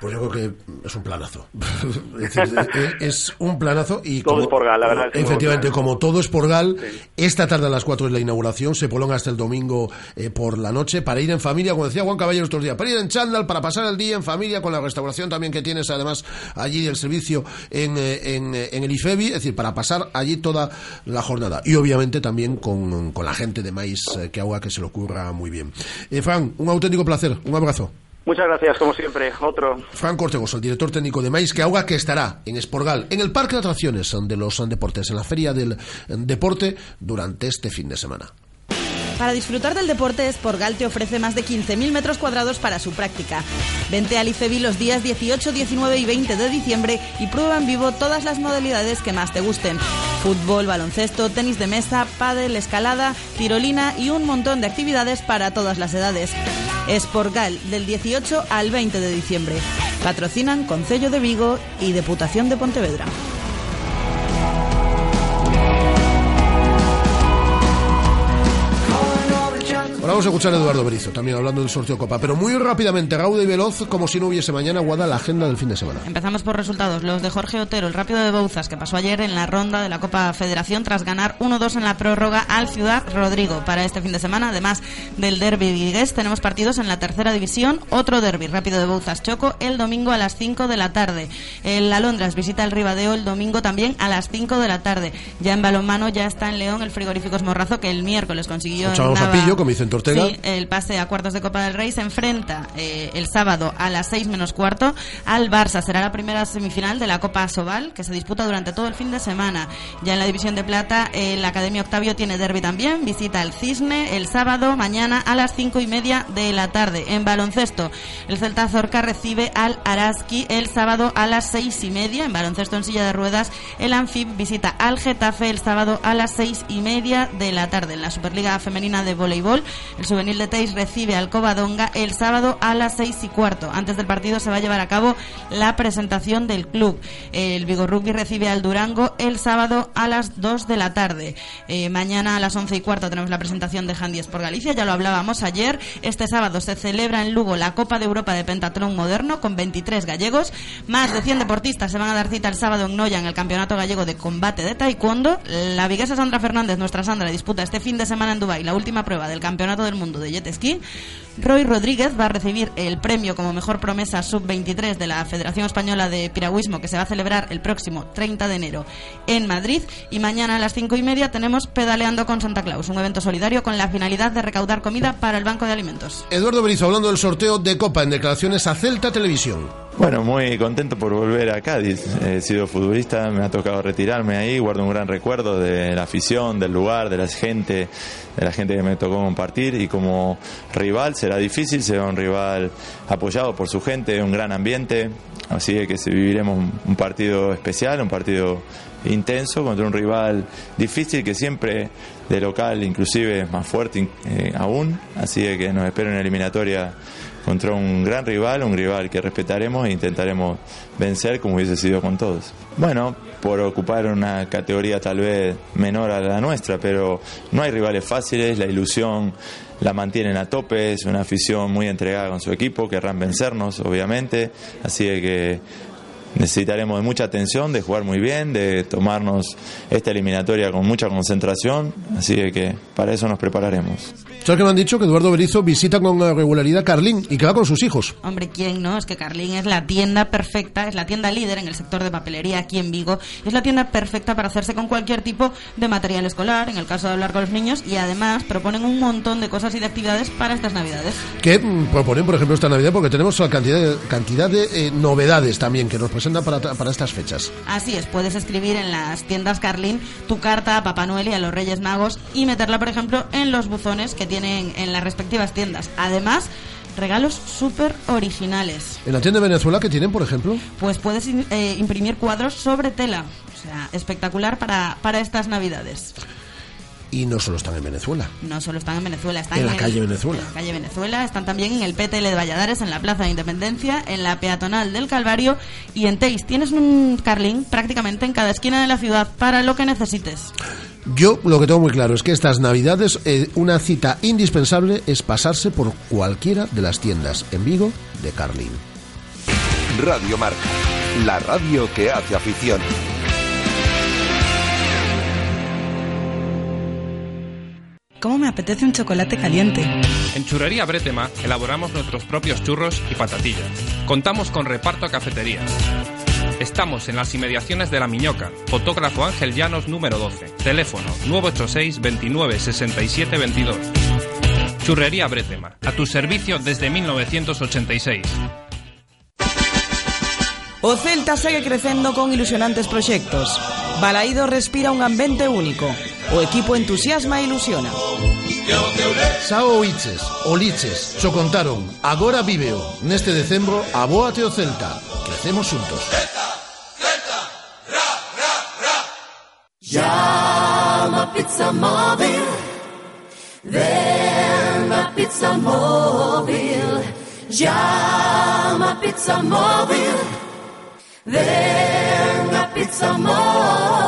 Pues yo creo que es un planazo. es, decir, es- es un planazo y Todo como, Esporgal, la verdad es efectivamente, como todo Esporgal, esta tarde a las 4 es la inauguración, se prolonga hasta el domingo eh, por la noche para ir en familia, como decía Juan Caballero estos días, para ir en chándal, para pasar el día en familia con la restauración también que tienes además allí el servicio en, eh, en, eh, en el IFEBI, es decir, para pasar allí toda la jornada. Y obviamente también con, con la gente de Maíz eh, que haga que se lo ocurra muy bien. Eh, Fran, un auténtico placer, un abrazo. Muchas gracias, como siempre. Otro. Franco Ortegoso, el director técnico de Maíz que Auga, que estará en Esporgal, en el Parque de Atracciones de los Deportes, en la Feria del Deporte, durante este fin de semana. Para disfrutar del deporte, Sporgal te ofrece más de 15.000 metros cuadrados para su práctica. Vente al IFEBI los días 18, 19 y 20 de diciembre y prueba en vivo todas las modalidades que más te gusten. Fútbol, baloncesto, tenis de mesa, pádel, escalada, tirolina y un montón de actividades para todas las edades. Sporgal, del 18 al 20 de diciembre. Patrocinan Concello de Vigo y Deputación de Pontevedra. Ahora vamos a escuchar a Eduardo Berizo, también hablando del sorteo Copa, pero muy rápidamente, Rauda y Veloz, como si no hubiese mañana, guarda la agenda del fin de semana. Empezamos por resultados. Los de Jorge Otero, el rápido de Bouzas, que pasó ayer en la ronda de la Copa Federación tras ganar 1-2 en la prórroga al Ciudad Rodrigo. Para este fin de semana, además del derby vigués, tenemos partidos en la tercera división. Otro derby, rápido de Bouzas Choco, el domingo a las 5 de la tarde. El Alondras visita el Ribadeo el domingo también a las 5 de la tarde. Ya en balonmano ya está en León el frigoríficos Morrazo, que el miércoles consiguió en Escuchábamos a Nava- Pillo con Vicente Sí, el pase a cuartos de Copa del Rey se enfrenta eh, el sábado a las 6 menos cuarto al Barça. Será la primera semifinal de la Copa Sobal que se disputa durante todo el fin de semana. Ya en la división de plata, eh, la Academia Octavio tiene derby también. Visita el Cisne el sábado, mañana a las 5 y media de la tarde. En baloncesto, el Celta Zorca recibe al Araski el sábado a las 6 y media. En baloncesto en silla de ruedas, el Anfib visita al Getafe el sábado a las 6 y media de la tarde. En la Superliga Femenina de Voleibol, el juvenil de Teis recibe al Covadonga el sábado a las seis y cuarto. Antes del partido se va a llevar a cabo la presentación del club. El Vigo Rugby recibe al Durango el sábado a las 2 de la tarde. Eh, mañana a las once y cuarto tenemos la presentación de Handies por Galicia, ya lo hablábamos ayer. Este sábado se celebra en Lugo la Copa de Europa de Pentatlón Moderno con 23 gallegos. Más de 100 deportistas se van a dar cita el sábado en Noya en el Campeonato Gallego de Combate de Taekwondo. La viguesa Sandra Fernández, nuestra Sandra, disputa este fin de semana en Dubái la última prueba del Campeonato del Mundo de Jet Ski. Roy Rodríguez va a recibir el premio como mejor promesa sub-23 de la Federación Española de Piragüismo que se va a celebrar el próximo 30 de enero en Madrid. Y mañana a las 5 y media tenemos Pedaleando con Santa Claus, un evento solidario con la finalidad de recaudar comida para el Banco de Alimentos. Eduardo Berizo, hablando del sorteo de Copa en declaraciones a Celta Televisión. Bueno, muy contento por volver a Cádiz. He sido futbolista, me ha tocado retirarme ahí, guardo un gran recuerdo de la afición, del lugar, de la gente, de la gente que me tocó compartir y como rival será difícil, será un rival apoyado por su gente, un gran ambiente, así que viviremos un partido especial, un partido intenso contra un rival difícil que siempre de local inclusive es más fuerte eh, aún, así que nos espera una eliminatoria contra un gran rival, un rival que respetaremos e intentaremos vencer como hubiese sido con todos. Bueno, por ocupar una categoría tal vez menor a la nuestra, pero no hay rivales fáciles, la ilusión la mantienen a tope, es una afición muy entregada con su equipo, querrán vencernos, obviamente, así que necesitaremos de mucha atención, de jugar muy bien, de tomarnos esta eliminatoria con mucha concentración, así que para eso nos prepararemos. ¿Sabes que me han dicho que Eduardo Berizo visita con eh, regularidad Carlín y que va con sus hijos? Hombre, ¿quién no? Es que Carlín es la tienda perfecta, es la tienda líder en el sector de papelería aquí en Vigo. Es la tienda perfecta para hacerse con cualquier tipo de material escolar, en el caso de hablar con los niños, y además proponen un montón de cosas y de actividades para estas navidades. Que mm, proponen, por ejemplo, esta Navidad porque tenemos la cantidad de, cantidad de eh, novedades también que nos presentan para, para estas fechas. Así es, puedes escribir en las tiendas Carlín tu carta a Papá Noel y a los Reyes Magos y meterla, por ejemplo, en los buzones que tienen en las respectivas tiendas. Además, regalos súper originales. En la tienda de Venezuela, que tienen, por ejemplo? Pues puedes eh, imprimir cuadros sobre tela. O sea, espectacular para, para estas navidades. Y no solo están en Venezuela. No solo están en Venezuela, están En en, la el- calle Venezuela. En la calle Venezuela, están también en el PTL de Valladares, en la Plaza de Independencia, en la peatonal del Calvario y en Teis. Tienes un Carlín prácticamente en cada esquina de la ciudad para lo que necesites. Yo lo que tengo muy claro es que estas Navidades eh, una cita indispensable es pasarse por cualquiera de las tiendas en Vigo de Carlín. Radio Marca, la radio que hace afición. ¿Cómo me apetece un chocolate caliente? En Churrería Bretema elaboramos nuestros propios churros y patatillas. Contamos con reparto a cafeterías. Estamos en las inmediaciones de La Miñoca, fotógrafo Ángel Llanos número 12, teléfono 986 29 67 22. Churrería Bretema, a tu servicio desde 1986. O Celta segue crecendo con ilusionantes proxectos. Balaído respira un ambiente único. O equipo entusiasma e ilusiona. Sao Oiches, Oliches, xo contaron, agora viveo. Neste decembro, abóate o Celta. Crecemos xuntos. Llama pizza móvil, ven a pizza móvil. Llama pizza móvil, ven a pizza móvil.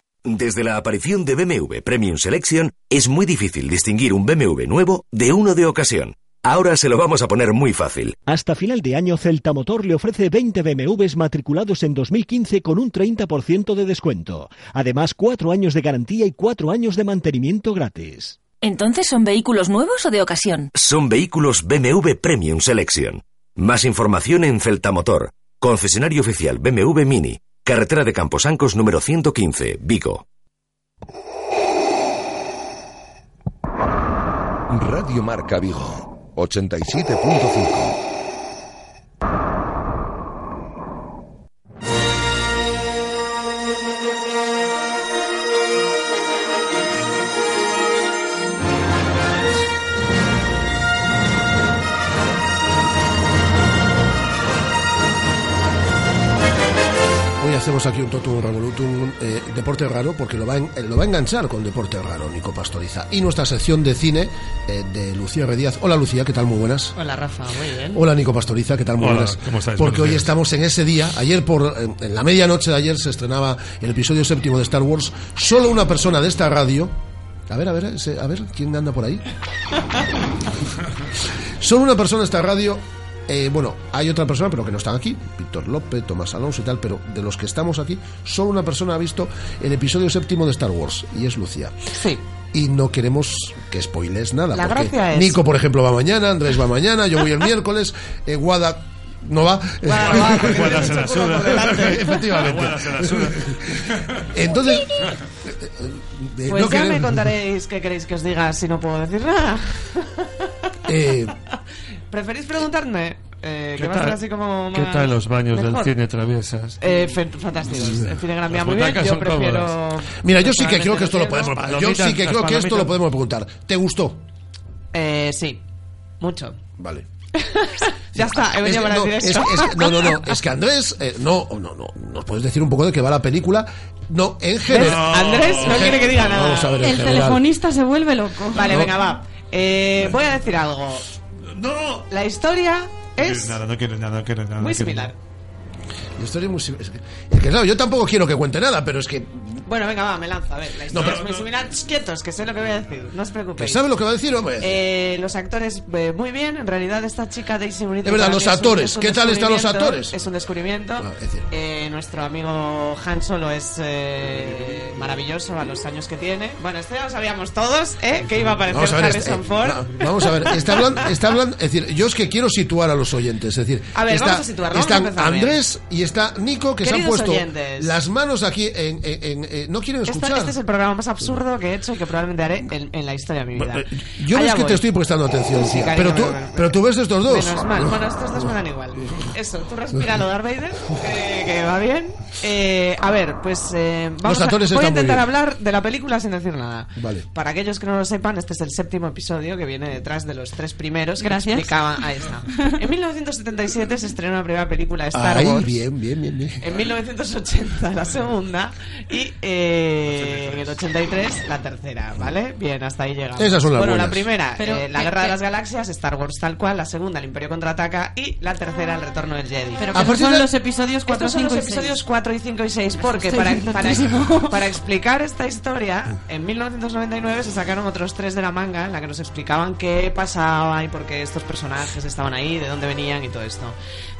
Desde la aparición de BMW Premium Selection, es muy difícil distinguir un BMW nuevo de uno de ocasión. Ahora se lo vamos a poner muy fácil. Hasta final de año, Celta Motor le ofrece 20 BMWs matriculados en 2015 con un 30% de descuento. Además, 4 años de garantía y 4 años de mantenimiento gratis. ¿Entonces son vehículos nuevos o de ocasión? Son vehículos BMW Premium Selection. Más información en Celta Motor, concesionario oficial BMW Mini, carretera de Camposancos número 115, Vigo. Radio Marca Vigo, 87.5. hacemos aquí un totum revolutum eh, deporte raro porque lo va, a en- eh, lo va a enganchar con deporte raro Nico Pastoriza y nuestra sección de cine eh, de Lucía Redíaz. Hola Lucía, ¿qué tal? Muy buenas. Hola Rafa, muy bien. Hola Nico Pastoriza, ¿qué tal? Muy Hola, buenas. ¿cómo estáis? Porque hoy estamos en ese día. Ayer, por en, en la medianoche de ayer, se estrenaba el episodio séptimo de Star Wars. Solo una persona de esta radio. A ver, a ver, a ver, ¿quién anda por ahí? Solo una persona de esta radio. Eh, bueno, hay otra persona, pero que no están aquí. Víctor López, Tomás Alonso y tal. Pero de los que estamos aquí, solo una persona ha visto el episodio séptimo de Star Wars. Y es Lucía. Sí. Y no queremos que spoiles nada. La porque gracia es- Nico, por ejemplo, va mañana, Andrés va mañana, yo voy el miércoles, eh, Guada no va. Guada se la suda. Efectivamente. Guada se la suda. Entonces, eh, eh, Pues no ya me contaréis qué queréis que os diga si no puedo decir nada. eh, ¿Preferís preguntarme? Eh, ¿Qué que va a ser tal- así como ¿Qué más- tal los baños mejor? del cine traviesas? Eh, fantásticos. El cine Gran Vía muy bien. Yo prefiero. cómodas. Mira, yo sí que creo que esto lo podemos Yo sí que creo que esto lo podemos preguntar. ¿Te gustó? Eh, sí, mucho. Vale. Ya está, he Es venido que para no, decir es- eso. es no, no, no, es que Andrés, eh, no, no, no, nos puedes decir un poco de qué va la película. No, en general. Andrés no quiere que diga nada. Vamos a ver, El general. telefonista se vuelve loco. Vale, No. venga, va. Eh, voy a decir algo. No. La historia No es nada, no quiero nada, no quiero nada. muy no quiero similar. La historia es muy sim- es que, es que, claro, yo tampoco quiero que cuente nada, pero es que, Bueno, venga, va, me lanzo. A ver, la historia No, es muy similar. Quietos, que sé lo que voy a decir. No os preocupéis. sabe lo que va a decir, hombre. Eh, los actores eh, muy bien. En realidad, esta chica Daisy Ridley. De verdad, los es actores, es ¿qué tal están los actores? Es un descubrimiento. Ah, es Eh, nuestro amigo Han Solo es eh, maravilloso a los años que tiene. Bueno, esto ya lo sabíamos todos, ¿eh? Que iba a aparecer Vamos a ver, Harrison este- Ford. no, vamos a ver, está hablando, está hablando, es decir, yo es que quiero situar a los oyentes, es decir, A ver, está, vamos a a están. Andrés y está Nico que se han puesto oyentes. las manos aquí en, en- en- eh, no quieren escuchar. este es el programa más absurdo que he hecho y que probablemente haré en, en la historia de mi vida. Yo Allá ves que voy. te estoy prestando atención, Sí, tía, cariño, pero tú, bueno, bueno. pero tú ves estos dos. Menos mal. Bueno, estos dos me dan igual. Eso, tú respíralo, Darth Vader, que, que va bien. Eh, a ver, pues eh, vamos Los actores a, voy a intentar hablar de la película sin decir nada. Vale. Para aquellos que no lo sepan, este es el séptimo episodio que viene detrás de los tres primeros que Gracias. explicaban. Ahí está. En 1977 se estrenó la primera película de Star Ahí, Wars. bien, bien, bien, bien. En 1980 la segunda y eh, en el 83 la tercera, ¿vale? Bien, hasta ahí llegamos. Esas son las bueno, la primera, Pero, eh, la ¿qué- Guerra de las Galaxias, Star Wars tal cual, la segunda, el Imperio contraataca y la tercera, el Retorno del Jedi. Pero A esos partir son de- los episodios 4, Estos son 5 los y 6. episodios 4 y 5 y 6 porque Estoy para, para, para explicar esta historia en 1999 se sacaron otros tres de la manga en la que nos explicaban qué pasaba y por qué estos personajes estaban ahí, de dónde venían y todo esto.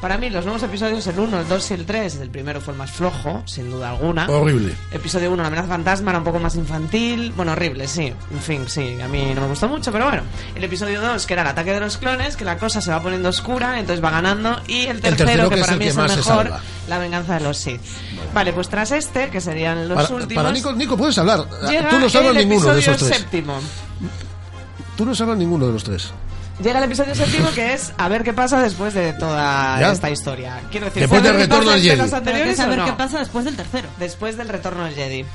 Para mí los nuevos episodios, el 1, el 2 y el 3, el primero fue el más flojo, sin duda alguna. Horrible. Episodio 1, la amenaza fantasma, era un poco más infantil. Bueno, horrible, sí. En fin, sí, a mí no me gustó mucho, pero bueno. El episodio 2, que era el ataque de los clones, que la cosa se va poniendo oscura, entonces va ganando. Y el tercero, tercero, que, para mí es el mejor, la venganza de los Sith. Vale, pues tras este, que serían los Para, últimos. para Nico, Nico, puedes hablar. Tú no sabes el ninguno de esos tres. séptimo. Tú no sabes ninguno de los tres. Llega el episodio séptimo que es a ver qué pasa después de toda Ya. esta historia. Quiero decir, Después del ¿saber qué retorno pasa del Jedi. que anteriores saber no? qué pasa después del tercero. Después del retorno del Jedi.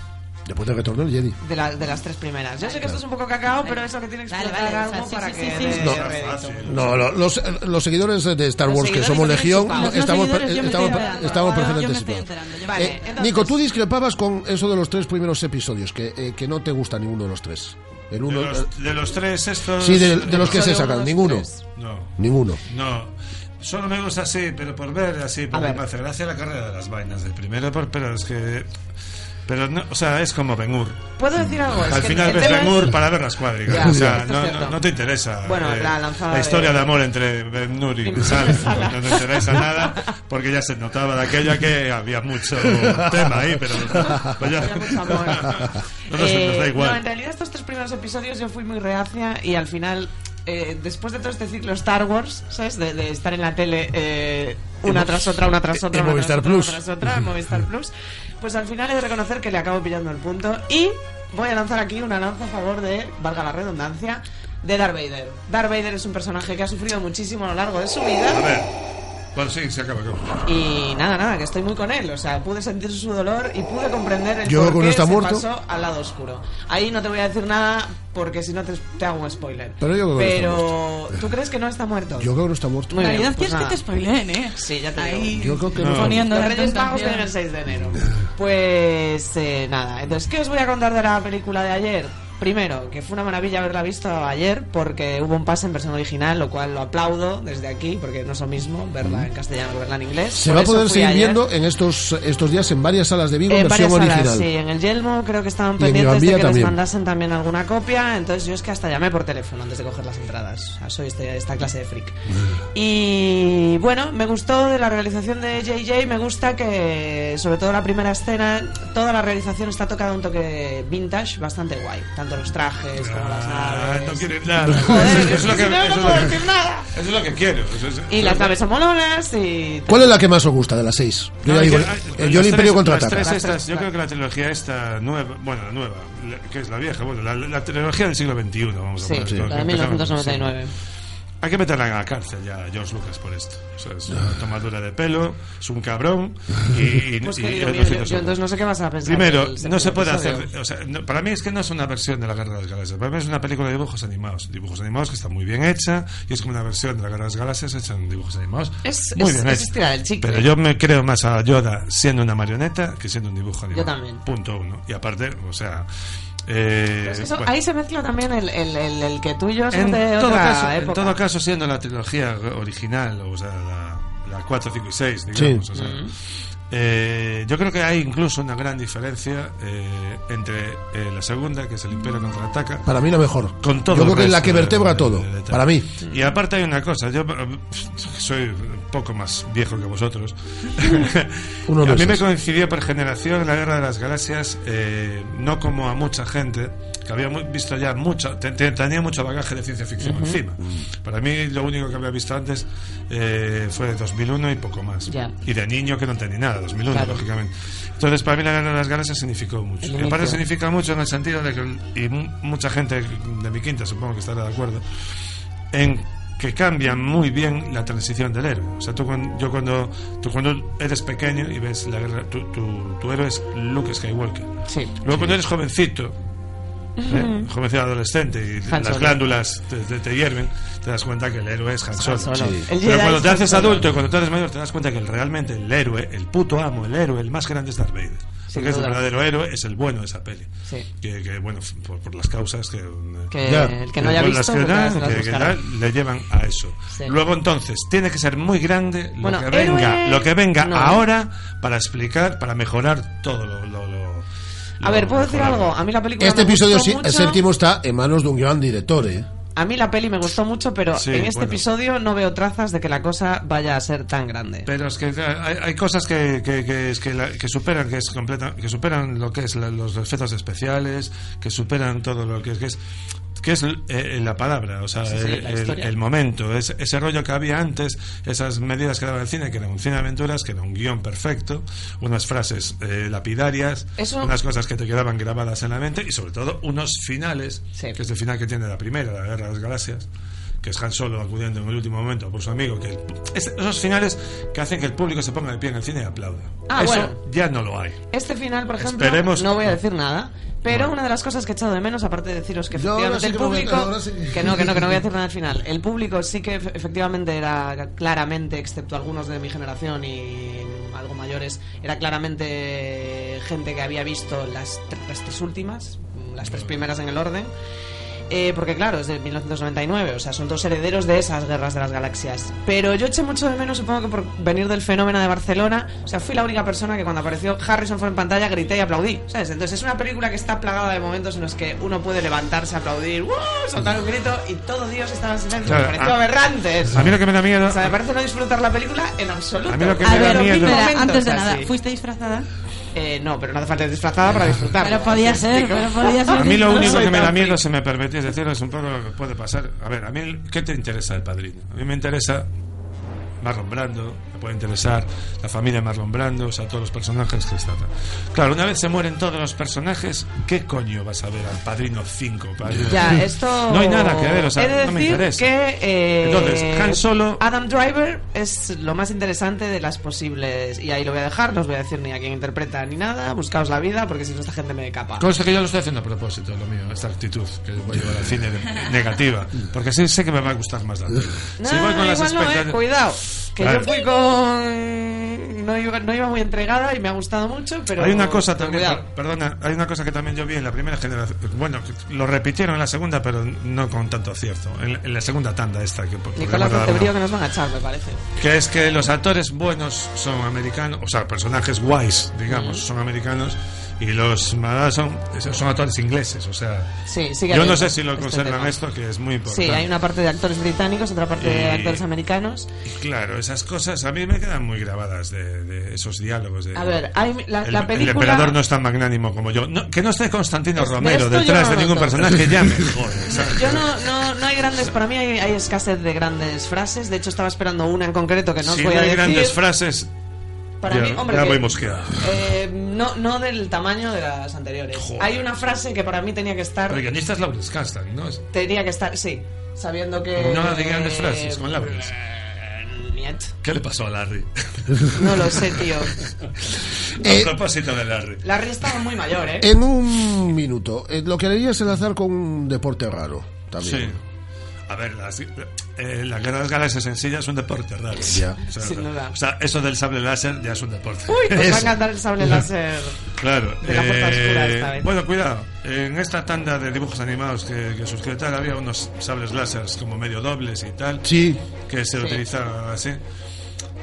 Después del retorno del Jedi. De, la- de las tres primeras. Yo sé que esto es un poco cacao, pero eso que tiene que Vale, o sea, algo sí, para sí, que sí, sí. No. No, lo- los, los seguidores de Star Los Wars, que somos legión, Los estamos, me estamos, estamos perfectamente Eh, entonces- Nico, tú discrepabas con eso de los tres primeros episodios, que, eh, que no te gusta ninguno de los tres. El uno, De los, de los tres estos... sí, de, de los que se sacan, ninguno. tres. No, Ninguno. no. Solo me gusta así, pero por ver así, porque ver. me hace gracia la carrera de las vainas del primero, por- pero es que... Pero no, o sea, es como Ben Hur. ¿Puedo decir algo? Es Al que final ves Ben es- Hur para ver las cuadrigas. Ya, o sea, no, es no, no te interesa eh, Bueno, la lanzada la historia de- de... amor entre Ben Hur y Sal. No te interesa nada, porque ya se notaba de aquella que había mucho tema ahí, pero pues ya- Había mucho amor. no nos, Eh, nos da igual. No, en realidad estos tres primeros episodios yo fui muy reacia y al final, eh, después de todo este ciclo Star Wars, ¿sabes? De, de estar en la tele eh, una tras otra, una tras en otra, una Movistar tras otra, Plus. una tras otra, en Movistar Plus, pues al final he de reconocer que le acabo pillando el punto y voy a lanzar aquí una lanza a favor de, valga la redundancia, de Darth Vader. Darth Vader es un personaje que ha sufrido muchísimo a lo largo de su vida. A ver, bueno, sí, se acaba. acaba. Y nada, nada, que estoy muy con él. O sea, pude sentir su dolor y pude comprender el Yo por qué está se muerto. pasó al lado oscuro. Ahí no te voy a decir nada porque si no te, te hago un spoiler. Pero yo creo que no está Pero, ¿tú crees que no está muerto? Yo creo que no está muerto. Muy bien, realidad pues quieres nada. que te spoileen, ¿eh? Sí, ya te Ahí digo. Yo creo que No. poniendo Los Reyes Magos vienen el 6 de enero. Pues eh, nada, entonces, ¿qué os voy a contar de la película de ayer? Primero, que fue una maravilla haberla visto ayer porque hubo un pase en versión original, lo cual lo aplaudo desde aquí porque no es lo mismo verla en castellano que verla en inglés. Se Por va a poder seguir ayer. viendo en estos, estos días en varias salas de Vigo en En versión varias original. salas, sí. En el Yelmo creo que estaban pendientes de que Vía les también. mandasen también alguna copia. Entonces yo es que hasta llamé por teléfono antes de coger las entradas. Soy este- esta clase de freak. Y bueno, me gustó de la realización de JJ. Me gusta que, sobre todo la primera escena, toda la realización está tocada un toque vintage bastante guay. Tanto los trajes como las Ah, naves. no quiere nada. Joder, Eso es que no, no puedo decir nada. Eso es lo que quiero. eso es- Y las naves son molonas y... ¿Cuál es la que más os gusta de las seis? Yo No, ya digo, que, eh, ah, yo el Imperio tres- contraataca. yo creo que la trilogía esta nueva, bueno, la nueva, que es la vieja, bueno, la, la trilogía del siglo XXI, vamos a Sí, poner. la de Empezamos, 1999. sí. Hay que meterla en la cárcel ya a George Lucas por esto. O sea, es una tomadura de pelo, es un cabrón y, y- Pues y- y- mío, y- yo- yo entonces no sé qué vas a pensar Primero, del no se puede episodio. hacer. O sea, no- para mí es que no es una versión de la Guerra de las Galaxias. Para mí es una película de dibujos animados. Dibujos animados que está muy bien hecha y es como una versión de la Guerra de las Galaxias hecha en dibujos animados. Es- muy es- bien es hecha. estirar el chicle. Pero yo me creo más a Yoda siendo una marioneta que siendo un dibujo animado. también. Punto uno. Y aparte, o sea. Eh, Pero es que eso- bueno. ahí se mezcla también el, el, el, el que tú y yo somos en, de todo otra caso, en época. todo caso, siendo la trilogía original, o sea, la, la 4, 5 y 6, digamos. Sí. o sea, Mm. eh, yo creo que hay incluso una gran diferencia eh, entre eh, la segunda, que es el Imperio contraataca. Para mí la mejor. Con todo Yo creo que es la que vertebra de- todo. Para mí. Y aparte hay una cosa, yo eh, soy poco más viejo que vosotros. Unos a mí me coincidió por generación la Guerra de las Galaxias, eh, no como a mucha gente, que había visto ya mucho, te- te- tenía mucho bagaje de ciencia ficción Ujú. encima. Para mí lo único que había visto antes eh, fue 2001 y poco más. Ya. Y de niño que no entendí nada, 2001, Claro. lógicamente. Entonces, para mí la Guerra de las Galaxias significó mucho. Y aparte significa mucho en el sentido de que, y mu- mucha gente de mi quinta supongo que estará de acuerdo, en que cambia muy bien la transición del héroe. O sea, tú cuando, yo cuando, tú cuando eres pequeño y ves la guerra, tu, tu, tu héroe es Luke Skywalker. Sí. Luego cuando eres jovencito, ¿eh? Jovencito adolescente y Han las Solo. glándulas te, te- te hierven, te das cuenta que el héroe es Han Solo. Solo. Sí. Pero cuando te Han haces adulto y cuando te haces mayor, te das cuenta que el- realmente el héroe, el puto amo, el héroe, el más grande es Darth Vader. Sin Porque es el duda. verdadero héroe, es el bueno de esa peli. Sí. Que, que, bueno, por, por las causas que... Que el que no haya visto, que, pues ya da, que- da, le llevan a eso. Sí. Luego entonces, tiene que ser muy grande lo Bueno, que venga, héroe- lo que venga no. ahora para explicar, para mejorar todo lo... lo- lo- A ver, ¿puedo decir algo? A mí la película Este me episodio gustó sí- mucho. el séptimo está en manos de un gran director, ¿eh? A mí la peli me gustó mucho, pero Sí, en este bueno. episodio no veo trazas de que la cosa vaya a ser tan grande. Pero es que hay, hay cosas que, que, que, es que, la- que superan que es completa, que superan lo que es la- los efectos especiales, que superan todo lo que es que es que es eh, la palabra, o sea, Sí, sí, el, momento, es- ese rollo que había antes, esas medidas que daba el cine, que era un cine de aventuras, que era un guion perfecto, unas frases eh, lapidarias, Eso- unas cosas que te quedaban grabadas en la mente y sobre todo unos finales, que es el final que tiene la primera, la Guerra de las Galaxias, que es Han Solo acudiendo en el último momento por su amigo, que es- esos finales que hacen que el público se ponga de pie en el cine y aplauda. Ah, Eso bueno. ya no lo hay. Este final, por ejemplo, Esperemos- no voy a decir nada, pero una de las cosas que he echado de menos, aparte de deciros que Yo efectivamente sí el que público, sí. que no, que no, que no voy a decir nada al final, el público sí que efe- efectivamente era claramente, excepto algunos de mi generación y algo mayores, era claramente gente que había visto las, las tres últimas, las tres primeras en el orden. Eh, porque claro, es de 1999, o sea, son dos herederos de esas guerras de las galaxias. Pero yo eché mucho de menos, supongo que por venir del fenómeno de Barcelona, o sea, fui la única persona que cuando apareció Harrison fue en pantalla grité y aplaudí, ¿sabes? Entonces es una película que está plagada de momentos en los que uno puede levantarse, aplaudir, ¡uh! soltar un grito y todo Dios estaba en silencio. Claro, me pareció a- aberrante. eso. a mí lo que me da miedo- O sea, me parece no disfrutar la película en absoluto. A mí lo que A me da miedo- antes de nada, así. ¿fuiste disfrazada? Eh, no, pero no hace falta ir disfrazada para disfrutar. Pero podía ser, pero podía ser. A mí lo único que me da miedo, si me permitís decirlo, es un poco lo que puede pasar. A ver, a mí, ¿qué te interesa el padrino? A mí me interesa Marlon Brando, puede interesar la familia Marlon Brando, o sea, todos los personajes que están. Claro, una vez se mueren todos los personajes, ¿qué coño vas a ver al padrino 5? Ya, esto. No hay nada que ver, o sea, He de no me decir interesa. que. eh, Entonces, Han Solo- Adam Driver es lo más interesante de las posibles. Y ahí lo voy a dejar, no os voy a decir ni a quién interpreta ni nada. Buscaos la vida, porque si no, esta gente me capa. Consta que yo lo estoy haciendo a propósito, lo mío, esta actitud que voy a llevar al cine negativa, porque sí sé que me va a gustar más la. No, Si voy con las igual no, eh, expectativas- cuidado. Que Claro. yo fui con. No iba, no iba muy entregada y me ha gustado mucho, pero. hay una cosa también, perdona, hay una cosa que también yo vi en la primera generación. Bueno, lo repitieron en la segunda, pero no con tanto acierto. En, la- en la segunda tanda esta que Nicolás una- que nos van a echar, me parece. que es que los actores buenos son americanos, o sea, personajes guays, digamos, son americanos y los malas son son actores ingleses, o sea, Sí, sigue yo no sé si lo este conservan tema. esto, que es muy importante. Sí, hay una parte de actores británicos, otra parte de Y- actores americanos. Y claro, esas cosas a mí me quedan muy grabadas de, de esos diálogos. De, A ver, hay la, el, la el película. emperador no es tan magnánimo como yo. No, que no esté Constantino Es- de Romero yo detrás no de ningún personaje ya me jode. ¿sabes? Yo no, no, no hay grandes, para mí hay, hay escasez de grandes frases. De hecho, estaba esperando una en concreto que no os si voy no a hay decir. grandes frases, Para ya, mí, hombre, ya que- voy mosqueado. Eh, no, no del tamaño de las anteriores. Hay una frase que para mí tenía que estar. Pero el guionista es Lawrence Kasdan, ¿no? Tenía que estar, sí. sabiendo que... No de grandes frases, con labres. Niet. ¿Qué le pasó a Larry? No lo sé, tío. Eh, a propósito de Larry. Larry estaba muy mayor, ¿eh? En un minuto, eh, lo que haría es enlazar con un deporte raro también. Sí. A ver, las, eh, la guerra de las galaxias en sí ya es un deporte raro. Ya. O sea, Sin duda. O sea, eso del sable láser ya es un deporte. Uy, nos va a encantar el sable láser. Claro. de la eh, oscura esta vez. Bueno, cuidado. En esta tanda de dibujos animados que, que surgió tal, había unos sables láser como medio dobles y tal. Sí. Que se Sí. utilizaban así.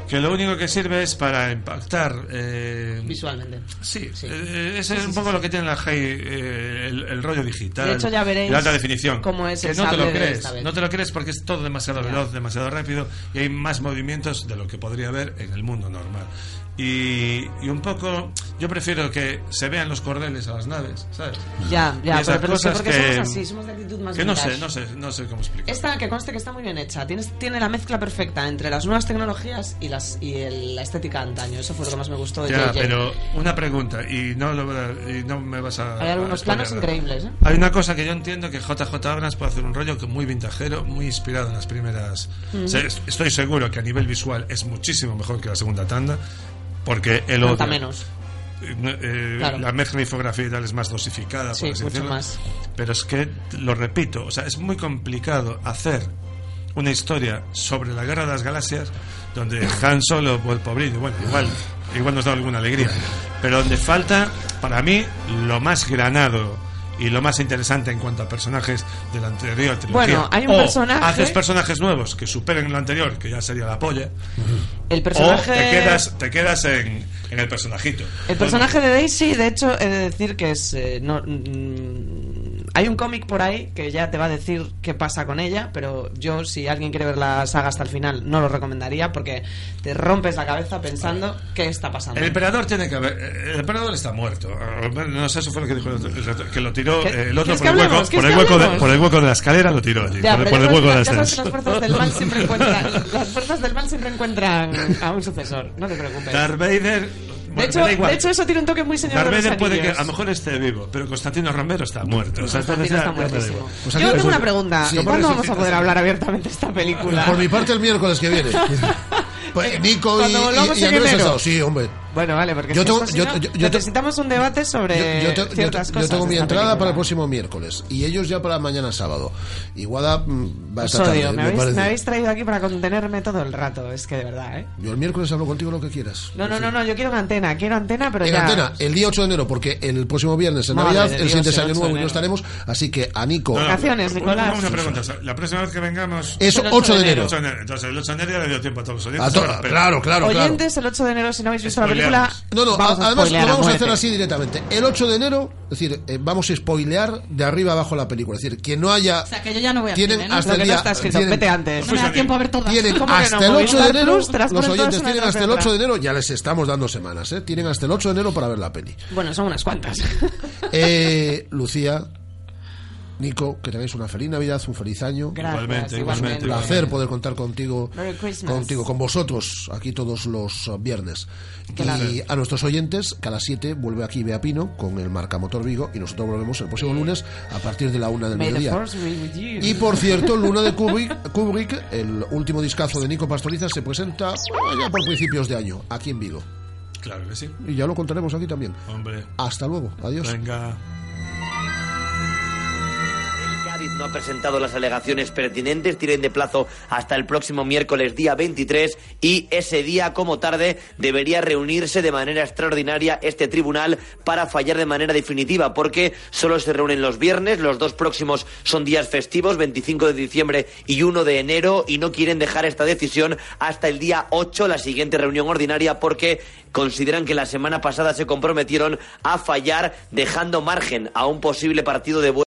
Que lo único que sirve es para impactar. eh, Visualmente. Sí, Sí. eh, ese Sí, es un sí, poco sí. lo que tiene la high, eh, el, el rollo digital. De hecho, ya veréis La alta definición. cómo es que el no te lo crees. No te lo crees porque es todo demasiado veloz, demasiado rápido y hay más movimientos de lo que podría haber en el mundo normal. Y, y un poco, yo prefiero que se vean los cordeles a las naves, ¿sabes? Ya, ya, esas pero, pero cosas porque que- somos así, somos de actitud más Que no sé, no sé, no sé cómo explicar. Esta, que conste que está muy bien hecha, tiene, tiene la mezcla perfecta entre las nuevas tecnologías y, las, y el- la estética de antaño. Eso fue lo que más me gustó de Ya, JJ. pero una pregunta, y no, lo- y no me vas a. Hay algunos a planos increíbles, ¿eh? Hay una cosa que yo entiendo que JJ Abrams puede hacer un rollo que muy vintajero, muy inspirado en las primeras. O sea, es- estoy seguro que a nivel visual es muchísimo mejor que la segunda tanda, porque el otro. menos. eh, Claro. La mezcla de infografía y tal es más dosificada, Sí, por así mucho decirlo. más. Pero es que, lo repito, o sea, es muy complicado hacer una historia sobre la guerra de las galaxias donde Han Solo, pues, pobrillo, bueno, igual, igual nos da alguna alegría, pero donde falta, para mí, lo más granado y lo más interesante en cuanto a personajes de la anterior trilogía. Bueno, hay un O personaje- haces personajes nuevos que superen lo anterior, que ya sería la polla. El personaje- O te quedas, te quedas en, en el personajito. El personaje de Daisy, de hecho, he de decir que es. eh, no, mm, hay un cómic por ahí que ya te va a decir qué pasa con ella, pero yo, si alguien quiere ver la saga hasta el final, no lo recomendaría porque te rompes la cabeza pensando qué está pasando. El emperador tiene que haber. El emperador está muerto. No sé, eso fue lo que dijo el otro, que lo tiró ¿Qué- eh, el otro por el, hueco, por, ¿Quieres el hueco de, por el hueco de la escalera lo tiró allí. Ya, por, el hueco de las fuerzas del mal siempre encuentran las fuerzas del mal siempre encuentran a un sucesor no te preocupes Darth Vader. De bueno, hecho, de hecho eso tiene un toque muy señor Darth de los Vader puede que Anillos. a lo mejor esté vivo, pero Constantino Romero está muerto. O sea, está muertísimo. Pues yo tengo una pregunta Sí. ¿cuándo vamos a poder hablar abiertamente de esta película? Por mi parte, el miércoles que viene. Pues, Nico y, Cuando volvamos y- y Andrés sí, hombre. bueno vale porque Yo tengo- si yo- no, yo- yo necesitamos un debate sobre Yo, te- yo te- ciertas yo cosas tengo de mi entrada para el película. próximo miércoles y ellos ya para mañana sábado. Iguada mm, va Os esta tarde, odio, me, me habéis, parece. me habéis traído aquí para contenerme todo el rato, es que de verdad, ¿eh? Yo el miércoles hablo contigo lo que quieras. No, no, no, no, yo quiero una antena, quiero antena, pero en ya... antena, el día 8 de enero, porque el próximo viernes es Navidad, el siguiente es Año 8 de Nuevo y no estaremos, así que a Nico. No, no, Vacaciones, una- Nicolás. Una pregunta. La próxima vez que vengamos. Es El 8 de enero. 8 de enero. Entonces, el 8 de enero ya le dio tiempo a todos los oyentes. Pero- claro, claro, claro. Oyentes, el 8 de enero, si no habéis visto la película... No, no, vamos a- además lo vamos a hacer así directamente. El 8 de enero, es decir, eh, vamos a spoilear de arriba abajo la película. Es decir, que no haya. O sea, que yo ya no voy a tienen cine, ¿no? hasta Lo el que no día. está escrito, tienen- vete antes. No me da tiempo a ver todas. Tienen hasta el 8 de enero, los oyentes tienen hasta el otra. 8 de enero, ya les estamos dando semanas, ¿eh? Tienen hasta el 8 de enero para ver la peli. Bueno, son unas cuantas. Eh, Lucía, Nico, que tengáis una feliz Navidad, un feliz año. Gracias, Igualmente, Un igualmente. placer poder contar contigo, contigo, con vosotros, aquí todos los viernes. Claro. Y a nuestros oyentes, que a las 7 vuelve aquí Bea Pino con el Marcamotor Vigo y nosotros volvemos el próximo lunes a partir de la una del May mediodía. Y por cierto, Luna de Kubrick, Kubrick, el último discazo de Nico Pastoriza, se presenta allá por principios de año, aquí en Vigo. Claro que sí. Y ya lo contaremos aquí también. Hombre. Hasta luego, adiós. Venga. No ha presentado las alegaciones pertinentes, tienen de plazo hasta el próximo miércoles día 23 y ese día como tarde debería reunirse de manera extraordinaria este tribunal para fallar de manera definitiva porque solo se reúnen los viernes, los dos próximos son días festivos, 25 de diciembre y 1 de enero y no quieren dejar esta decisión hasta el día 8, la siguiente reunión ordinaria porque consideran que la semana pasada se comprometieron a fallar dejando margen a un posible partido de vuelta